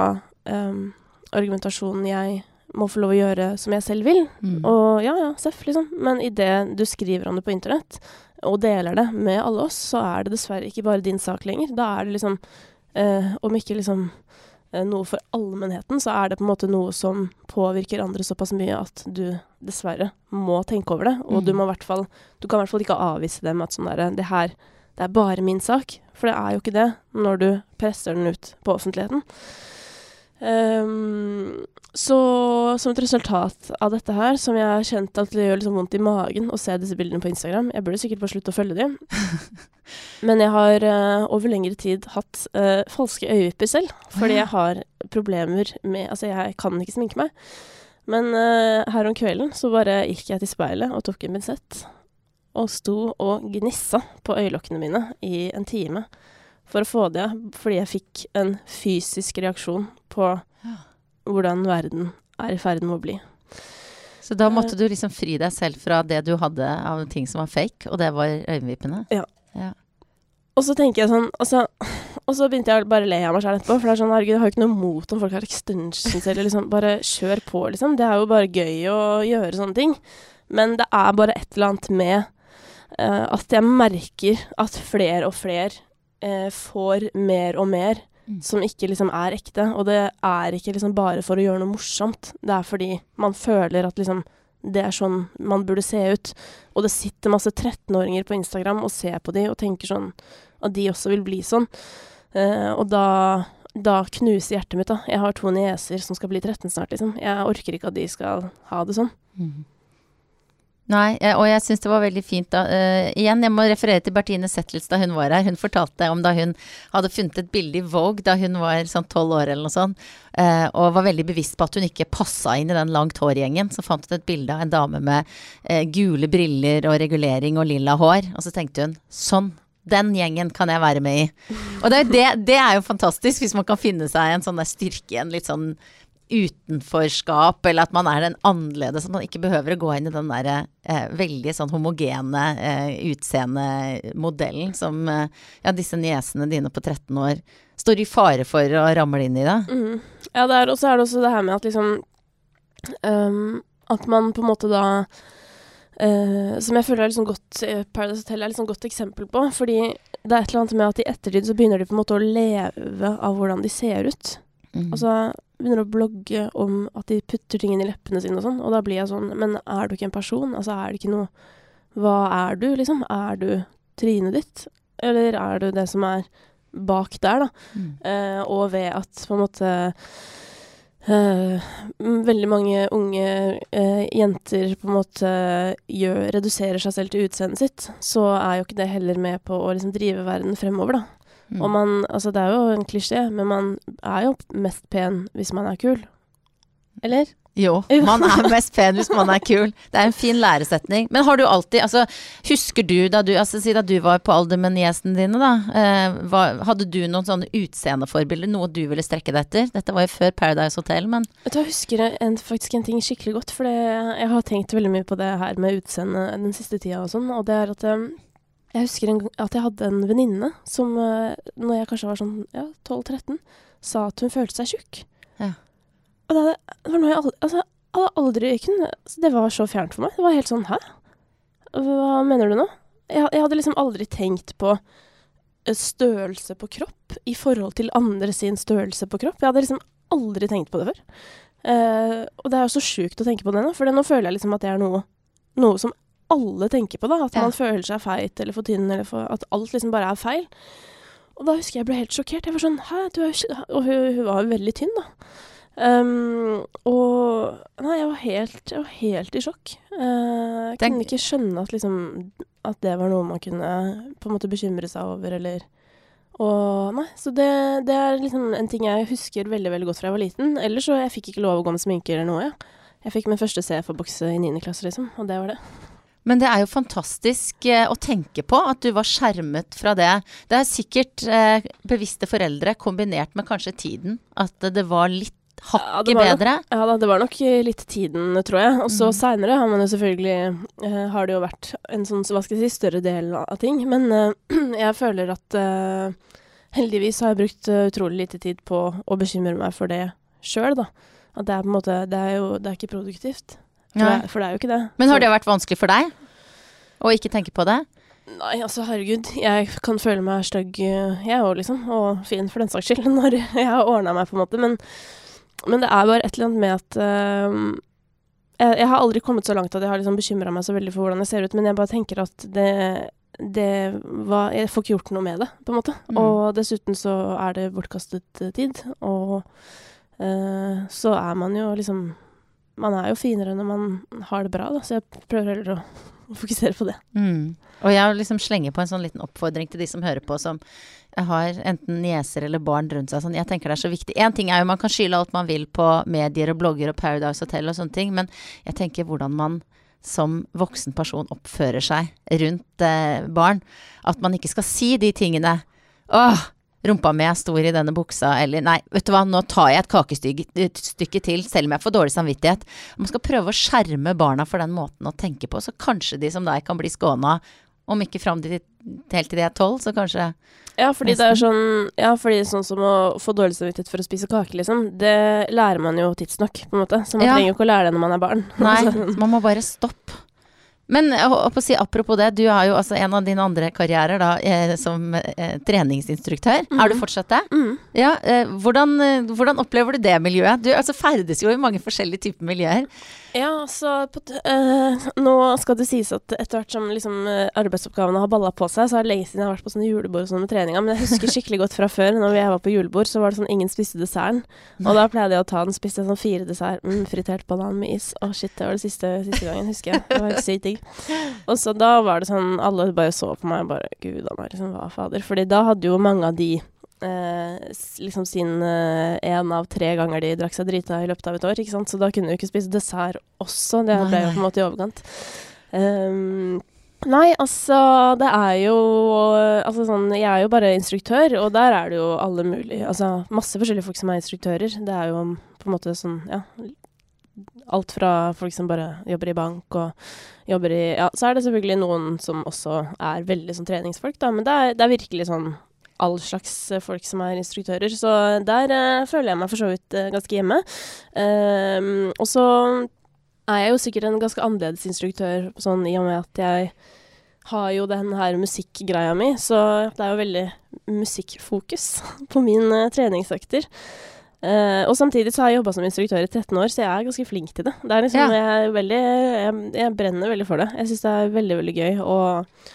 argumentasjonen jeg må få lov å gjøre som jeg selv vil. Mm. Og ja, ja, seff, liksom. Men idet du skriver om det på internett, og deler det med alle oss, så er det dessverre ikke bare din sak lenger. Da er det liksom, eh, om ikke liksom eh, noe for allmennheten, så er det på en måte noe som påvirker andre såpass mye at du dessverre må tenke over det. Og du Mm. må i hvert fall Du kan i hvert fall ikke avvise det med at sånn derre Det her, det er bare min sak. For det er jo ikke det når du presser den ut på offentligheten. Ehm, så som et resultat av dette her, som jeg har kjent at det gjør liksom vondt i magen å se disse bildene på Instagram Jeg burde sikkert bare slutte å følge dem. [laughs] Men jeg har uh, over lengre tid hatt uh, falske øyevipper selv. Fordi jeg har problemer med Altså, jeg kan ikke sminke meg. Men uh, her om kvelden så bare gikk jeg til speilet og tok en pinsett. Og sto og gnissa på øyelokkene mine i en time for å få det av. Fordi jeg fikk en fysisk reaksjon på hvordan verden er i ferd med å bli. Så da måtte du liksom fri deg selv fra det du hadde av ting som var fake, og det var øyenvippene? Og så tenker jeg sånn altså, Og så begynte jeg bare å le av meg selv etterpå. For det er sånn, herregud, jeg har jo ikke noe mot om folk har extensions eller liksom Bare kjør på, liksom. Det er jo bare gøy å gjøre sånne ting. Men det er bare et eller annet med uh, at jeg merker at flere og flere uh, får mer og mer. Som ikke liksom er ekte. Og det er ikke liksom bare for å gjøre noe morsomt. Det er fordi man føler at liksom det er sånn man burde se ut. Og det sitter masse 13-åringer på Instagram og ser på de og tenker sånn at de også vil bli sånn. Uh, og da, da knuser hjertet mitt, da. Jeg har to nieser som skal bli 13 snart, liksom. Jeg orker ikke at de skal ha det sånn. Mhm. Nei, og jeg syns det var veldig fint da. Uh, igjen, jeg må referere til Bertine Zetlitz da hun var her. Hun fortalte om da hun hadde funnet et bilde i Vogue da hun var sånn tolv år eller noe sånt, uh, og var veldig bevisst på at hun ikke passa inn i den langt hår-gjengen. Så fant hun et bilde av en dame med uh, gule briller og regulering og lilla hår, og så tenkte hun sånn. Den gjengen kan jeg være med i. Og det, er det, det er jo fantastisk, hvis man kan finne seg en sånn der styrke i en litt sånn utenforskap, eller at man er den annerledes. At man ikke behøver å gå inn i den der eh, veldig sånn homogene eh, utseendemodellen som eh, ja, disse niesene dine på 13 år står i fare for å ramle inn i. da. Mm. Ja, og så er det også det her med at liksom um, At man på en måte da Uh, som jeg føler er liksom godt, eh, Paradise Hotel er liksom godt eksempel på. Fordi det er et eller annet med at i ettertid så begynner de på en måte å leve av hvordan de ser ut. Mm. Altså begynner å blogge om at de putter ting inn i leppene sine og sånn. Og da blir jeg sånn Men er du ikke en person? Altså er det ikke noe Hva er du, liksom? Er du trynet ditt? Eller er du det som er bak der, da? Mm. Eh, og ved at på en måte eh, veldig mange unge eh, jenter på en måte gjør, reduserer seg selv til utseendet sitt, så er jo ikke det heller med på å liksom drive verden fremover, da. Mm. Og man Altså, det er jo en klisjé, men man er jo mest pen hvis man er kul. Eller? [laughs] Jo, man er mest pen hvis man er kul. Det er en fin læresetning. Men har du alltid Altså, husker du da du Altså, si da du var på alder med niesene dine, da. Eh, hva, hadde du noen sånne utseendeforbilder? Noe du ville strekke deg etter? Dette var jo før Paradise Hotel, men Da jeg husker en, faktisk en ting skikkelig godt, for jeg har tenkt veldig mye på det her med utseende den siste tida og sånn, og det er at um, jeg husker en, at jeg hadde en venninne som, uh, når jeg kanskje var sånn ja, 12-13, sa at hun følte seg tjukk. Ja. Og det, det var noe jeg aldri, altså, jeg aldri kunne altså, Det var så fjernt for meg. Det var helt sånn Hæ? Hva mener du nå? Jeg, jeg hadde liksom aldri tenkt på eh, størrelse på kropp i forhold til andre sin størrelse på kropp. Jeg hadde liksom aldri tenkt på det før. Uh, og det er jo så sjukt å tenke på det nå, for nå føler jeg liksom at det er noe, noe som alle tenker på. da, At Ja. man føler seg feit eller for tynn, eller for, at alt liksom bare er feil. Og da husker jeg jeg ble helt sjokkert. Jeg var sånn Hæ, du er jo Og hun, hun var jo veldig tynn, da. Um, og Nei, jeg var helt, jeg var helt i sjokk. Uh, jeg Den... kunne ikke skjønne at liksom At det var noe man kunne på en måte bekymre seg over, eller og nei, så det, det er liksom en ting jeg husker veldig veldig godt fra jeg var liten. Ellers så jeg fikk ikke lov å gå med sminke eller noe. Jeg, jeg fikk min første C for bokse i 9. klasse, liksom, og det var det. Men det er jo fantastisk eh, å tenke på at du var skjermet fra det. Det er sikkert eh, bevisste foreldre kombinert med kanskje tiden. At det var litt hakket ja, var nok- bedre. Ja da, det var nok litt tiden, tror jeg. Og så Mm. seinere har man jo selvfølgelig eh, Har det jo vært en sånn, hva skal jeg si, større del av ting. Men eh, [clears throat] jeg føler at eh, heldigvis har jeg brukt eh, utrolig lite tid på å bekymre meg for det sjøl, da. At det er på en måte Det er jo det er ikke produktivt. Det, for det er jo ikke det. Men har det vært vanskelig for deg å ikke tenke på det? Nei, altså herregud. Jeg kan føle meg stygg, eh, jeg òg, liksom. Og fin for den saks skyld, [laughs] når jeg har ordna meg, på en måte. Men, men det er bare et eller annet med at uh, jeg, jeg har aldri kommet så langt at jeg har liksom bekymra meg så veldig for hvordan jeg ser ut, men jeg bare tenker at det, det var Jeg får ikke gjort noe med det, på en måte. Mm. Og dessuten så er det bortkastet eh, tid. Og uh, så er man jo liksom Man er jo finere når man har det bra, da, så jeg prøver heller å, [laughs] fokusere på det. Mm. Og jeg liksom slenger på en sånn liten oppfordring til de som hører på, som har enten nieser eller barn rundt seg. Sånn. Jeg tenker det er så viktig. Én ting er jo man kan skylde alt man vil på medier og blogger og Paradise Hotel og sånne ting, men jeg tenker hvordan man som voksen person oppfører seg rundt eh, barn. At man ikke skal si de tingene. Åh, rumpa mi er stor i denne buksa, eller nei, vet du hva, nå tar jeg et kakestykke til, selv om jeg får dårlig samvittighet. Man skal prøve å skjerme barna for den måten å tenke på, så kanskje de som deg kan bli skåna, om ikke fram til helt til de er tolv, så kanskje Ja, fordi det er sånn Ja, fordi sånn som å få dårlig samvittighet for å spise kake, liksom, det lærer man jo tidsnok, på en måte. Så man Ja. trenger jo ikke å lære det når man er barn. Nei, [laughs] man må bare stoppe. Men si, apropos det, du har jo altså en av dine andre karrierer da, eh, som eh, treningsinstruktør. Er du Mhm. fortsatt det? mm. Ja, eh, hvordan, eh, hvordan opplever du det miljøet? Du altså, ferdes jo i mange forskjellige typer miljøer. Ja, så på, t- eh, nå skal det sies at etter hvert som liksom, eh, arbeidsoppgavene har balla på seg, så er det lenge siden jeg har vært på sånne julebord og sånn med treninga, men jeg husker [laughs] skikkelig godt fra før, når jeg var på julebord, så var det sånn ingen spiste desserten. Og da pleide jeg å ta den, spiste jeg sånn fire dessert, mm, fritert banan med is. Å shit, det var det siste, siste gangen, husker jeg. Det var sykt digg. Og så da var det sånn, alle bare så på meg og bare gud a meg, liksom, hva fader. Fordi da hadde jo mange av de eh, liksom sin én av tre ganger de drakk seg drita i løpet av et år, ikke sant. Så da kunne du ikke spise dessert også. Det ble jo på en måte i overkant. Um, nei, altså det er jo Altså sånn Jeg er jo bare instruktør, og der er det jo alle mulige Altså masse forskjellige folk som er instruktører. Det er jo på en måte sånn Ja. Alt fra folk som bare jobber i bank og jobber i Ja, så er det selvfølgelig noen som også er veldig sånn treningsfolk, da, men det er, det er virkelig sånn all slags eh, folk som er instruktører. Så der eh, føler jeg meg for så vidt eh, ganske hjemme. Ehm, og så er jeg jo sikkert en ganske annerledes instruktør, sånn i og med at jeg har jo den her musikkgreia mi, så det er jo veldig musikkfokus [laughs] på mine treningsøkter. Uh, og samtidig så har jeg jobba som instruktør i 13 år, så jeg er ganske flink til det. Det er liksom, ja. jeg, veldig, jeg, jeg, brenner veldig for det. Jeg syns det er veldig, veldig gøy. Og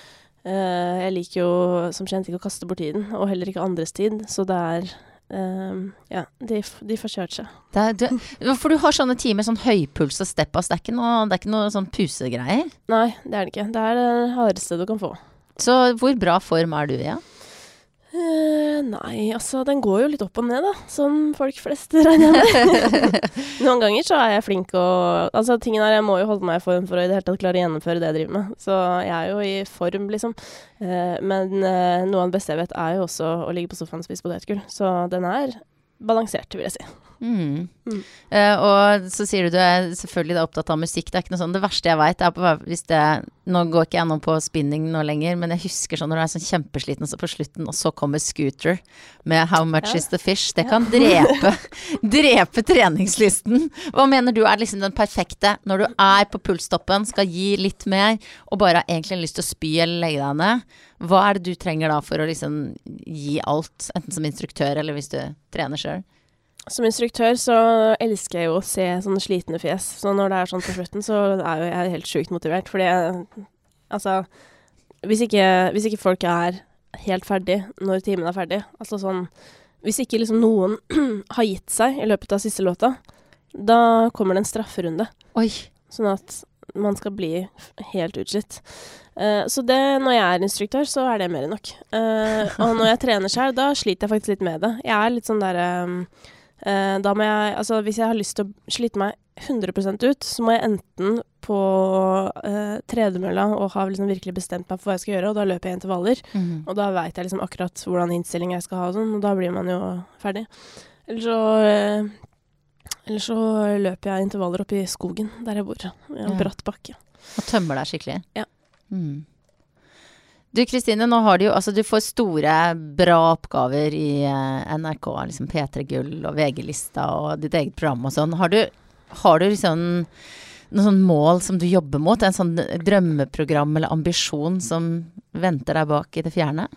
uh, jeg liker jo som kjent ikke å kaste bort tiden, og heller ikke andres tid. Så det er Um, ja, de, de, får kjørt seg. Er, du, for du har sånne timer, sånn høypuls og step-ups. Det det er ikke noe sånn pusegreier? Nei, det er det ikke. Det er det hardeste du kan få. Så hvor bra form er du i? Ja? Uh, nei, altså den går jo litt opp og ned, da. Som folk flest, [laughs] regner jeg med. [laughs] Noen ganger så er jeg flink og Altså tingen er, jeg må jo holde meg i form for å i det hele tatt klare å gjennomføre det jeg driver med. Så jeg er jo i form, liksom. Uh, men uh, noe av det beste jeg vet, er jo også å ligge på sofaen og spise potetgull. Så den er balansert, vil jeg si. Mm. Mm. Uh, og så sier du du er selvfølgelig opptatt av musikk. Det er ikke noe sånn Det verste jeg veit, er på, hvis det Nå går ikke jeg noe på spinning nå lenger, men jeg husker sånn når du er sånn kjempesliten så på slutten, og så kommer Scooter med How Much ja. Is The Fish. Det kan drepe [laughs] Drepe treningslysten. Hva mener du er liksom den perfekte når du er på pulstoppen, skal gi litt mer, og bare har egentlig lyst til å spy eller legge deg ned? Hva er det du trenger da for å liksom gi alt, enten som instruktør eller hvis du trener sjøl? Som instruktør så elsker jeg jo å se sånne slitne fjes. Så når det er sånn på slutten, så er jo jeg helt sjukt motivert. Fordi jeg Altså, hvis ikke, hvis ikke folk er helt ferdig når timen er ferdig, altså sånn Hvis ikke liksom noen [clears throat] har gitt seg i løpet av siste låta, da kommer det en strafferunde. Oi. Sånn at man skal bli helt utslitt. Uh, så det, når jeg er instruktør, så er det mer enn nok. Uh, og når jeg trener sjøl, da sliter jeg faktisk litt med det. Jeg er litt sånn derre um, Uh, da må jeg Altså, hvis jeg har lyst til å slite meg 100% ut, så må jeg enten på uh, tredemølla og har liksom virkelig bestemt meg for hva jeg skal gjøre, og da løper jeg intervaller. Mm. Og da veit jeg liksom akkurat hvordan innstilling jeg skal ha og sånn, og da blir man jo ferdig. Eller så uh, eller så løper jeg intervaller opp i skogen der jeg bor. I en ja. bratt bakke. Og tømmer deg skikkelig? Ja. Mm. Du Kristine, nå har du jo Altså, du får store, bra oppgaver i uh, NRK, liksom P3 Gull og VG-lista og ditt eget program og sånn. Har du, har du liksom noen sånn mål som du jobber mot? En sånn drømmeprogram eller ambisjon som venter deg bak i det fjerne?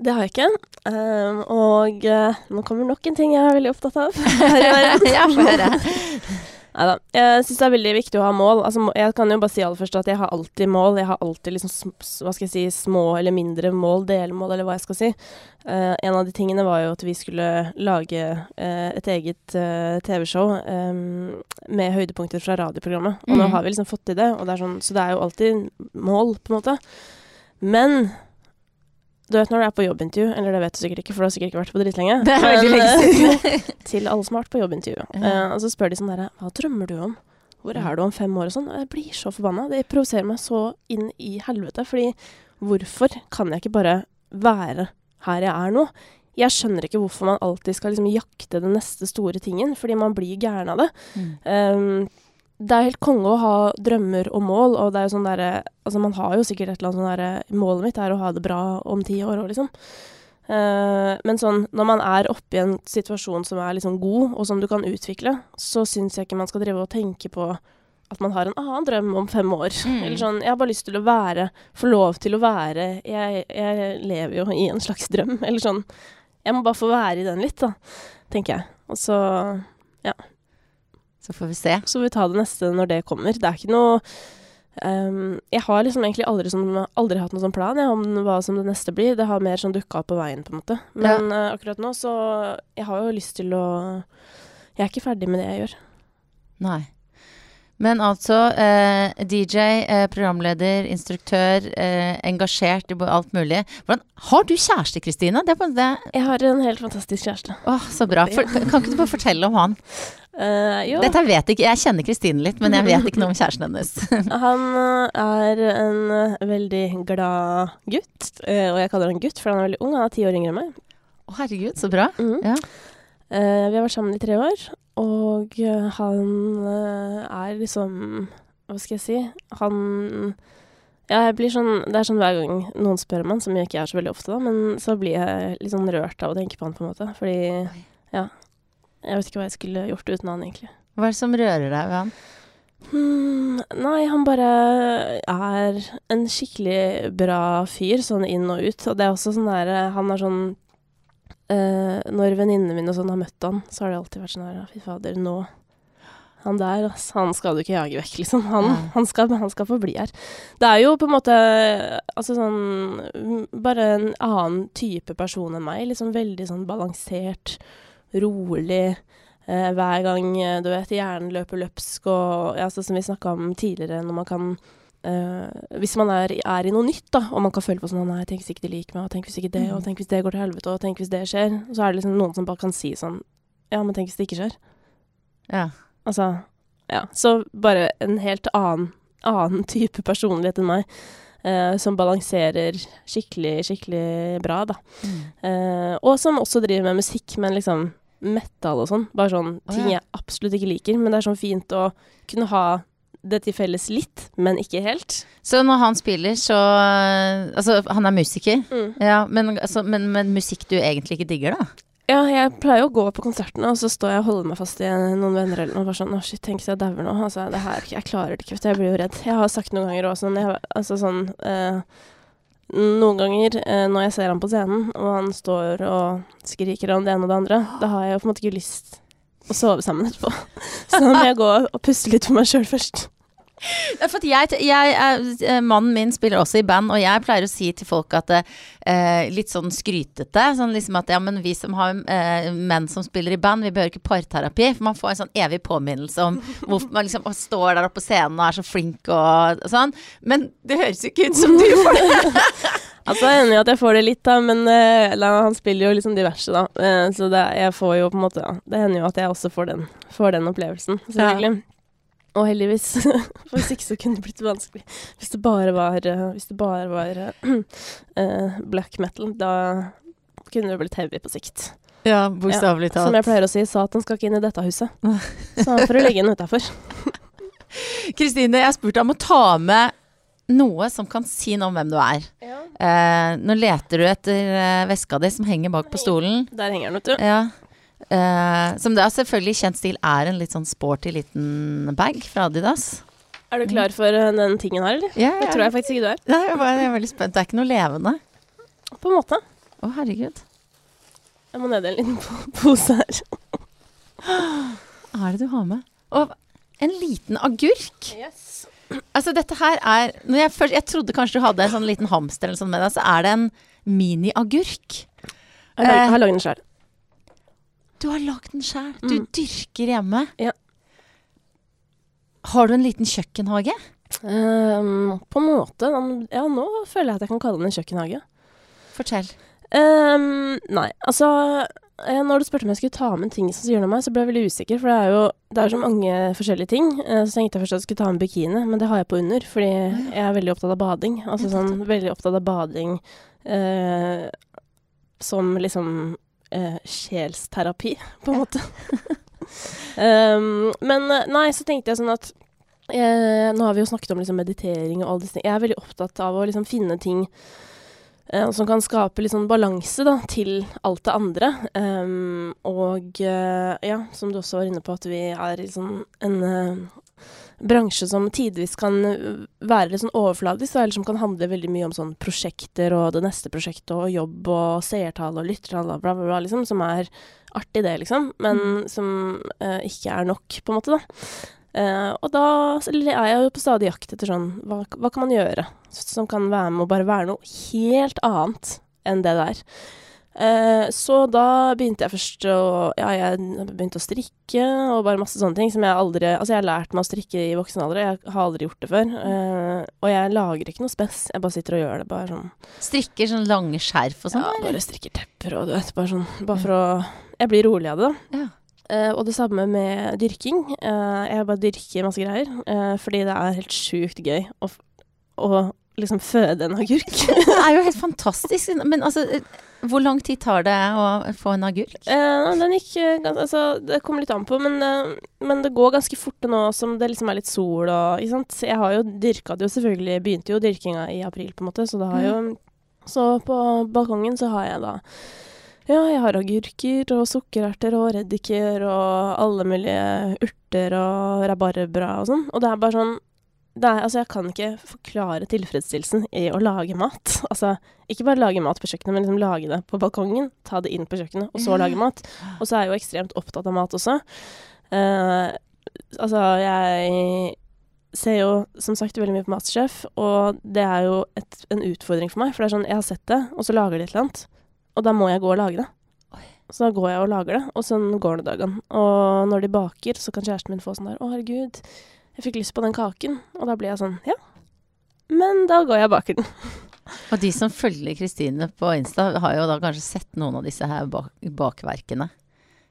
Det har jeg ikke. Um, og uh, nå kommer nok en ting jeg er veldig opptatt av. [laughs] ja, få høre. [laughs] Nei da. Jeg syns det er veldig viktig å ha mål. Altså, jeg kan jo bare si aller først at jeg har alltid mål. Jeg har alltid liksom, hva skal jeg si, små eller mindre mål, delmål, eller hva jeg skal si. Uh, en av de tingene var jo at vi skulle lage uh, et eget uh, TV-show um, med høydepunkter fra radioprogrammet. Og mm. nå har vi liksom fått til det, det sånn, så det er jo alltid mål, på en måte. Men du vet når du er på jobbintervju, eller det vet du sikkert ikke, for du har sikkert ikke vært på dritlenge. Det er veldig lenge siden. [laughs] til alle som har vært på jobbintervju. Ja. Uh, og så spør de sånn derre Hva drømmer du om? Hvor er du om fem år og sånn? Jeg blir så forbanna. Det provoserer meg så inn i helvete. Fordi hvorfor kan jeg ikke bare være her jeg er nå? Jeg skjønner ikke hvorfor man alltid skal liksom jakte den neste store tingen, fordi man blir gæren av det. Mm. Um, det er helt konge å ha drømmer og mål, og det er jo sånn derre Altså, man har jo sikkert et eller annet sånn derre Målet mitt er å ha det bra om ti år òg, liksom. Uh, men sånn, når man er oppe i en situasjon som er liksom god, og som du kan utvikle, så syns jeg ikke man skal drive og tenke på at man har en annen drøm om fem år. Mm. Eller sånn Jeg har bare lyst til å være Få lov til å være jeg, jeg, lever jo i en slags drøm. Eller sånn Jeg må bare få være i den litt, da, tenker jeg. Og så Ja. Så får vi se. Så får vi ta det neste når det kommer. Det er ikke noe um, Jeg har liksom egentlig aldri, som, aldri hatt noen sånn plan jeg, om hva som det neste blir. Det har mer sånn dukka opp på veien, på en måte. Men ja. uh, akkurat nå så Jeg har jo lyst til å Jeg er ikke ferdig med det jeg gjør. Nei. Men altså eh, DJ, eh, programleder, instruktør, eh, engasjert i alt mulig. Hvordan, har du kjæreste, Kristine? Jeg har en helt fantastisk kjæreste. Åh, Så bra. For, kan ikke du bare fortelle om han? Uh, Dette vet ikke, jeg kjenner Kristine litt, men jeg vet ikke noe om kjæresten hennes. [laughs] han er en veldig glad gutt, og jeg kaller han gutt, for han er veldig ung. Han er ti år yngre enn meg. Å herregud, så bra. Mm. Ja. vi har vært sammen i tre år. Og eh, han eh, er liksom Hva skal jeg si? Han Ja, jeg blir sånn Det er sånn hver gang noen spør om han, som jeg ikke er så veldig ofte, da, men så blir jeg litt sånn rørt av å tenke på han, på en måte. Fordi Ja. Jeg vet ikke hva jeg skulle gjort uten han, egentlig. Hva er det som rører deg ved han? Hmm, nei, han bare er en skikkelig bra fyr, sånn inn og ut. Og det er også sånn der Han er sånn eh, Når venninnene mine og sånn har møtt han, så har det alltid vært sånn her Fy fader, nå Han der, ass, han skal du ikke jage vekk, liksom. Han, han, skal, han skal få bli her. Det er jo på en måte Altså sånn Bare en annen type person enn meg. Liksom veldig sånn balansert, rolig. Eh, hver gang eh, du vet, hjernen løper løpsk, og ja, sånn som vi snakka om tidligere, når man kan eh, Hvis man er, er i noe nytt, da, og man kan føle på sånn Nei, tenk hvis ikke de liker meg, og tenk hvis ikke det, og Mm. tenk hvis det går til helvete, og tenk hvis det skjer. Så er det liksom noen som bare kan si sånn Ja, men tenk hvis det ikke skjer. Ja. Altså Ja. Så bare en helt annen, annen type personlighet enn meg. Uh, som balanserer skikkelig, skikkelig bra, da. Mm. Uh, og som også driver med musikk, men liksom metal og sånn. Bare sånn ting jeg absolutt ikke liker. Men det er sånn fint å kunne ha det til felles litt, men ikke helt. Så når han spiller, så Altså, han er musiker. Ja, men, altså, men, men musikk du egentlig ikke digger, da? Ja, jeg pleier å gå på konsertene, og så står jeg og holder meg fast i noen venner eller noe. Bare sånn Å, shit, tenk hvis jeg dauer nå. Altså, det her Jeg klarer det ikke, vet du. Jeg blir jo redd. Jeg har sagt noen ganger også sånn jeg, Altså sånn eh, Noen ganger eh, når jeg ser ham på scenen, og han står og skriker om det ene og det andre, da har jeg jo på en måte ikke lyst å sove sammen etterpå. [laughs] Så da må jeg gå og puste litt for meg sjøl først. Ja, For jeg, jeg, er- eh, mannen min spiller også i band, og jeg pleier å si til folk at eh, Litt sånn skrytete. Sånn liksom at ja, men vi som har eh, menn som spiller i band, vi behøver ikke parterapi. For man får en sånn evig påminnelse om hvorfor man liksom står der oppe på scenen og er så flink og sånn. Men det høres jo ikke ut som du får det. [laughs] Altså, jeg er enig i at jeg får det litt, da, men eh, han spiller jo liksom diverse, da. Så det, jeg får jo på en måte ja, Det hender jo at jeg også får den, får den opplevelsen, selvfølgelig. Og heldigvis. [laughs] For hvis ikke så kunne det blitt vanskelig. Hvis det bare var, eh, det bare var uh, [clears throat] black metal, da kunne det blitt heavy på sikt. Ja, bokstavelig Som jeg pleier å si, Satan skal ikke inn i dette huset. Så han får legge den utafor. [laughs] Kristine, jeg spurte om å ta med noe som kan si noe om hvem du er. Eh, nå leter du etter veska di som henger bak på stolen. Der henger den, vet du. Ja. Eh, som da selvfølgelig kjent stil er en litt sånn sporty liten bag fra Adidas. Er du klar for eh, den tingen her, eller? Ja, Det tror jeg faktisk ikke du er. Nei, jeg, bare, jeg er veldig spent. Det er ikke noe levende. På en måte. Å, herregud. Jeg må ned i en liten pose her. Hva er det du har med? Og en liten agurk. Yes. Altså, dette her er jeg, først, jeg trodde kanskje du hadde en sånn liten hamster eller sånn med deg, så er det en mini-agurk. Jeg har lag- Eh. den sjøl. Du har lagd den sjæl. Du Mm. dyrker hjemme. Ja. Har du en liten kjøkkenhage? Um, på en måte. Ja, nå føler jeg at jeg kan kalle den en kjøkkenhage. Fortell. Um, nei, altså eh, Når du spurte om jeg skulle ta med ting som sier noe meg, så ble jeg veldig usikker. For det er jo det er så mange forskjellige ting. Eh, så tenkte jeg først at jeg skulle ta med bikini, men det har jeg på under. Fordi jeg er veldig opptatt av bading. Altså sånn veldig opptatt av bading eh, som liksom eh, sjelsterapi, på en måte. um, [laughs] men eh, nei, så tenkte jeg sånn at eh, Nå har vi jo snakket om liksom meditering og alle disse ting. Jeg er veldig opptatt av å liksom finne ting eh, som kan skape litt sånn balanse da, til alt det andre. Um, og eh, ja, som du også var inne på, at vi er sånn en eh, bransje som tidvis kan eh, være litt sånn overfladisk, eller som kan handle veldig mye om sånn prosjekter og det neste prosjektet og jobb og seertall og lyttertall og bla, bla, bla, liksom, som er artig det, liksom, men som eh, ikke er nok, på en måte, da. Eh, og da er jeg jo på stadig jakt etter sånn hva, hva kan man gjøre som kan være med å bare være noe helt annet enn det der. Eh, så da begynte jeg først å Ja, jeg begynte å strikke og bare masse sånne ting som jeg aldri Altså, jeg har lært meg å strikke i voksen alder, jeg har aldri gjort det før. Eh, og jeg lager ikke noe spess, jeg bare sitter og gjør det, bare sånn Strikker sånn lange skjerf og sånn? ja, bare strikker tepper og du vet, bare sånn Bare for å Jeg blir rolig av det, da. Ja. Uh, og det samme med dyrking. Uh, jeg bare dyrker masse greier, uh, fordi det er helt sjukt gøy å, å liksom føde en agurk. [laughs] Det er jo helt fantastisk. Men altså, hvor lang tid tar det å få en agurk? Eh, den gikk eh, Altså, det kommer litt an på, men, eh, men det går ganske fort nå som det liksom er litt sol og Ikke sant. Jeg har jo dyrka det jo selvfølgelig Begynte jo dyrkinga i april, på en måte, så det har jo Så på balkongen så har jeg da Ja, jeg har agurker og sukkererter og reddiker og alle mulige urter og rabarbra og sånn. Og det er bare sånn er, altså, jeg kan ikke forklare tilfredsstillelsen i å lage mat. [laughs] Altså, ikke bare lage mat på kjøkkenet, men liksom lage det på balkongen. Ta det inn på kjøkkenet, og så lage mat. Og så er jeg jo ekstremt opptatt av mat også. Uh, altså, jeg ser jo som sagt veldig mye på Masterchef, og det er jo et, en utfordring for meg. For det er sånn, jeg har sett det, og så lager de et eller annet. Og da må jeg gå og lage det. Så da går jeg og lager det, og sånn går det dagene. Og når de baker, så kan kjæresten min få sånn der Å, herregud, jeg fikk lyst på den kaken. Og da blir jeg sånn Ja. Men da går jeg og baker den. Og de som følger Kristine på Insta, har jo da kanskje sett noen av disse her bak bakverkene.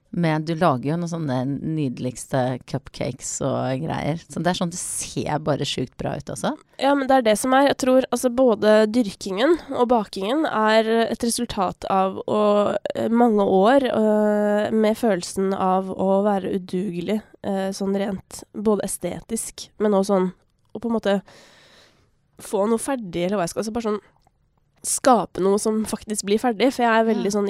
Men du lager jo noen sånne nydeligste cupcakes og greier. Så det er sånn det ser bare sjukt bra ut også. Ja, men det er det som er. Jeg tror altså både dyrkingen og bakingen er et resultat av å, mange år øh, med følelsen av å være udugelig øh, sånn rent både estetisk, men også sånn å på en måte få noe ferdig, eller hva jeg skal. Altså bare sånn skape noe som faktisk blir ferdig. For jeg er veldig sånn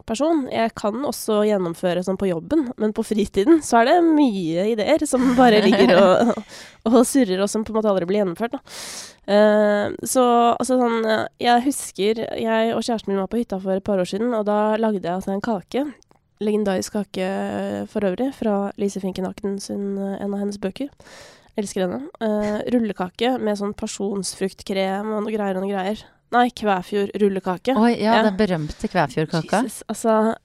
idéperson. Jeg kan også gjennomføre sånn på jobben, men på fritiden så er det mye ideer som bare ligger og, [laughs] og surrer, og som på en måte aldri blir gjennomført. Uh, så altså sånn Jeg husker jeg og kjæresten min var på hytta for et par år siden, og da lagde jeg altså en kake. Legendarisk kake for øvrig, fra Lise Finken sin, en av hennes bøker. Elsker henne. Uh, rullekake med sånn pasjonsfruktkrem og noe greier og noe greier. Nei, Kvæfjord-rullekake. Oi, ja, ja, den berømte Kvæfjordkaka. Jesus, altså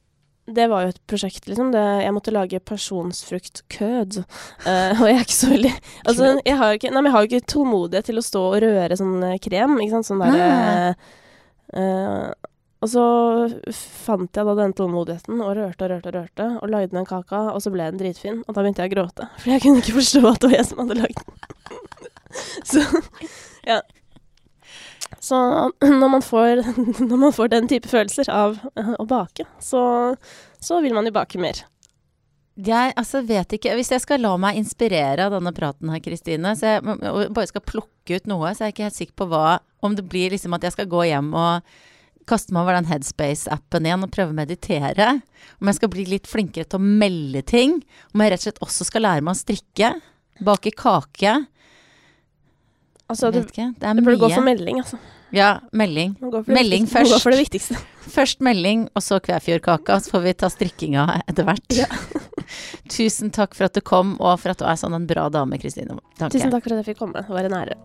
det var jo et prosjekt, liksom. Det, jeg måtte lage personsfruktkød. Uh, [laughs] og jeg er ikke så veldig Altså, jeg har ikke, nei, men jeg har jo ikke tålmodighet til å stå og røre sånn krem, ikke sant. Sånn derre uh, og så fant jeg da den tålmodigheten og rørte og rørte og rørte, og lagde den kaka, og så ble den dritfin. Og da begynte jeg å gråte, for jeg kunne ikke forstå at det var jeg som hadde lagd den. [laughs] så ja. Så [clears throat] når man, får, [laughs] når man får den type følelser av å bake, så, så vil man jo bake mer. Jeg altså, vet ikke Hvis jeg skal la meg inspirere av denne praten her, Kristine, og bare skal plukke ut noe, så er jeg ikke helt sikker på hva Om det blir liksom at jeg skal gå hjem og kaste meg over den Headspace-appen igjen og prøve å meditere. Om jeg skal bli litt flinkere til å melde ting. Om jeg rett og slett også skal lære meg å strikke. Bake kake. Altså, du, det. Det burde gå for melding, altså. Ja, melding. Melding først. Går for det viktigste. [laughs] Først melding, og så Kvæfjordkaka. Så får vi ta strikkinga etter hvert. Ja. [laughs] Tusen takk for at du kom, og for at du er sånn en bra dame, Kristine. Tusen takk for at jeg fikk komme. Det var en ære.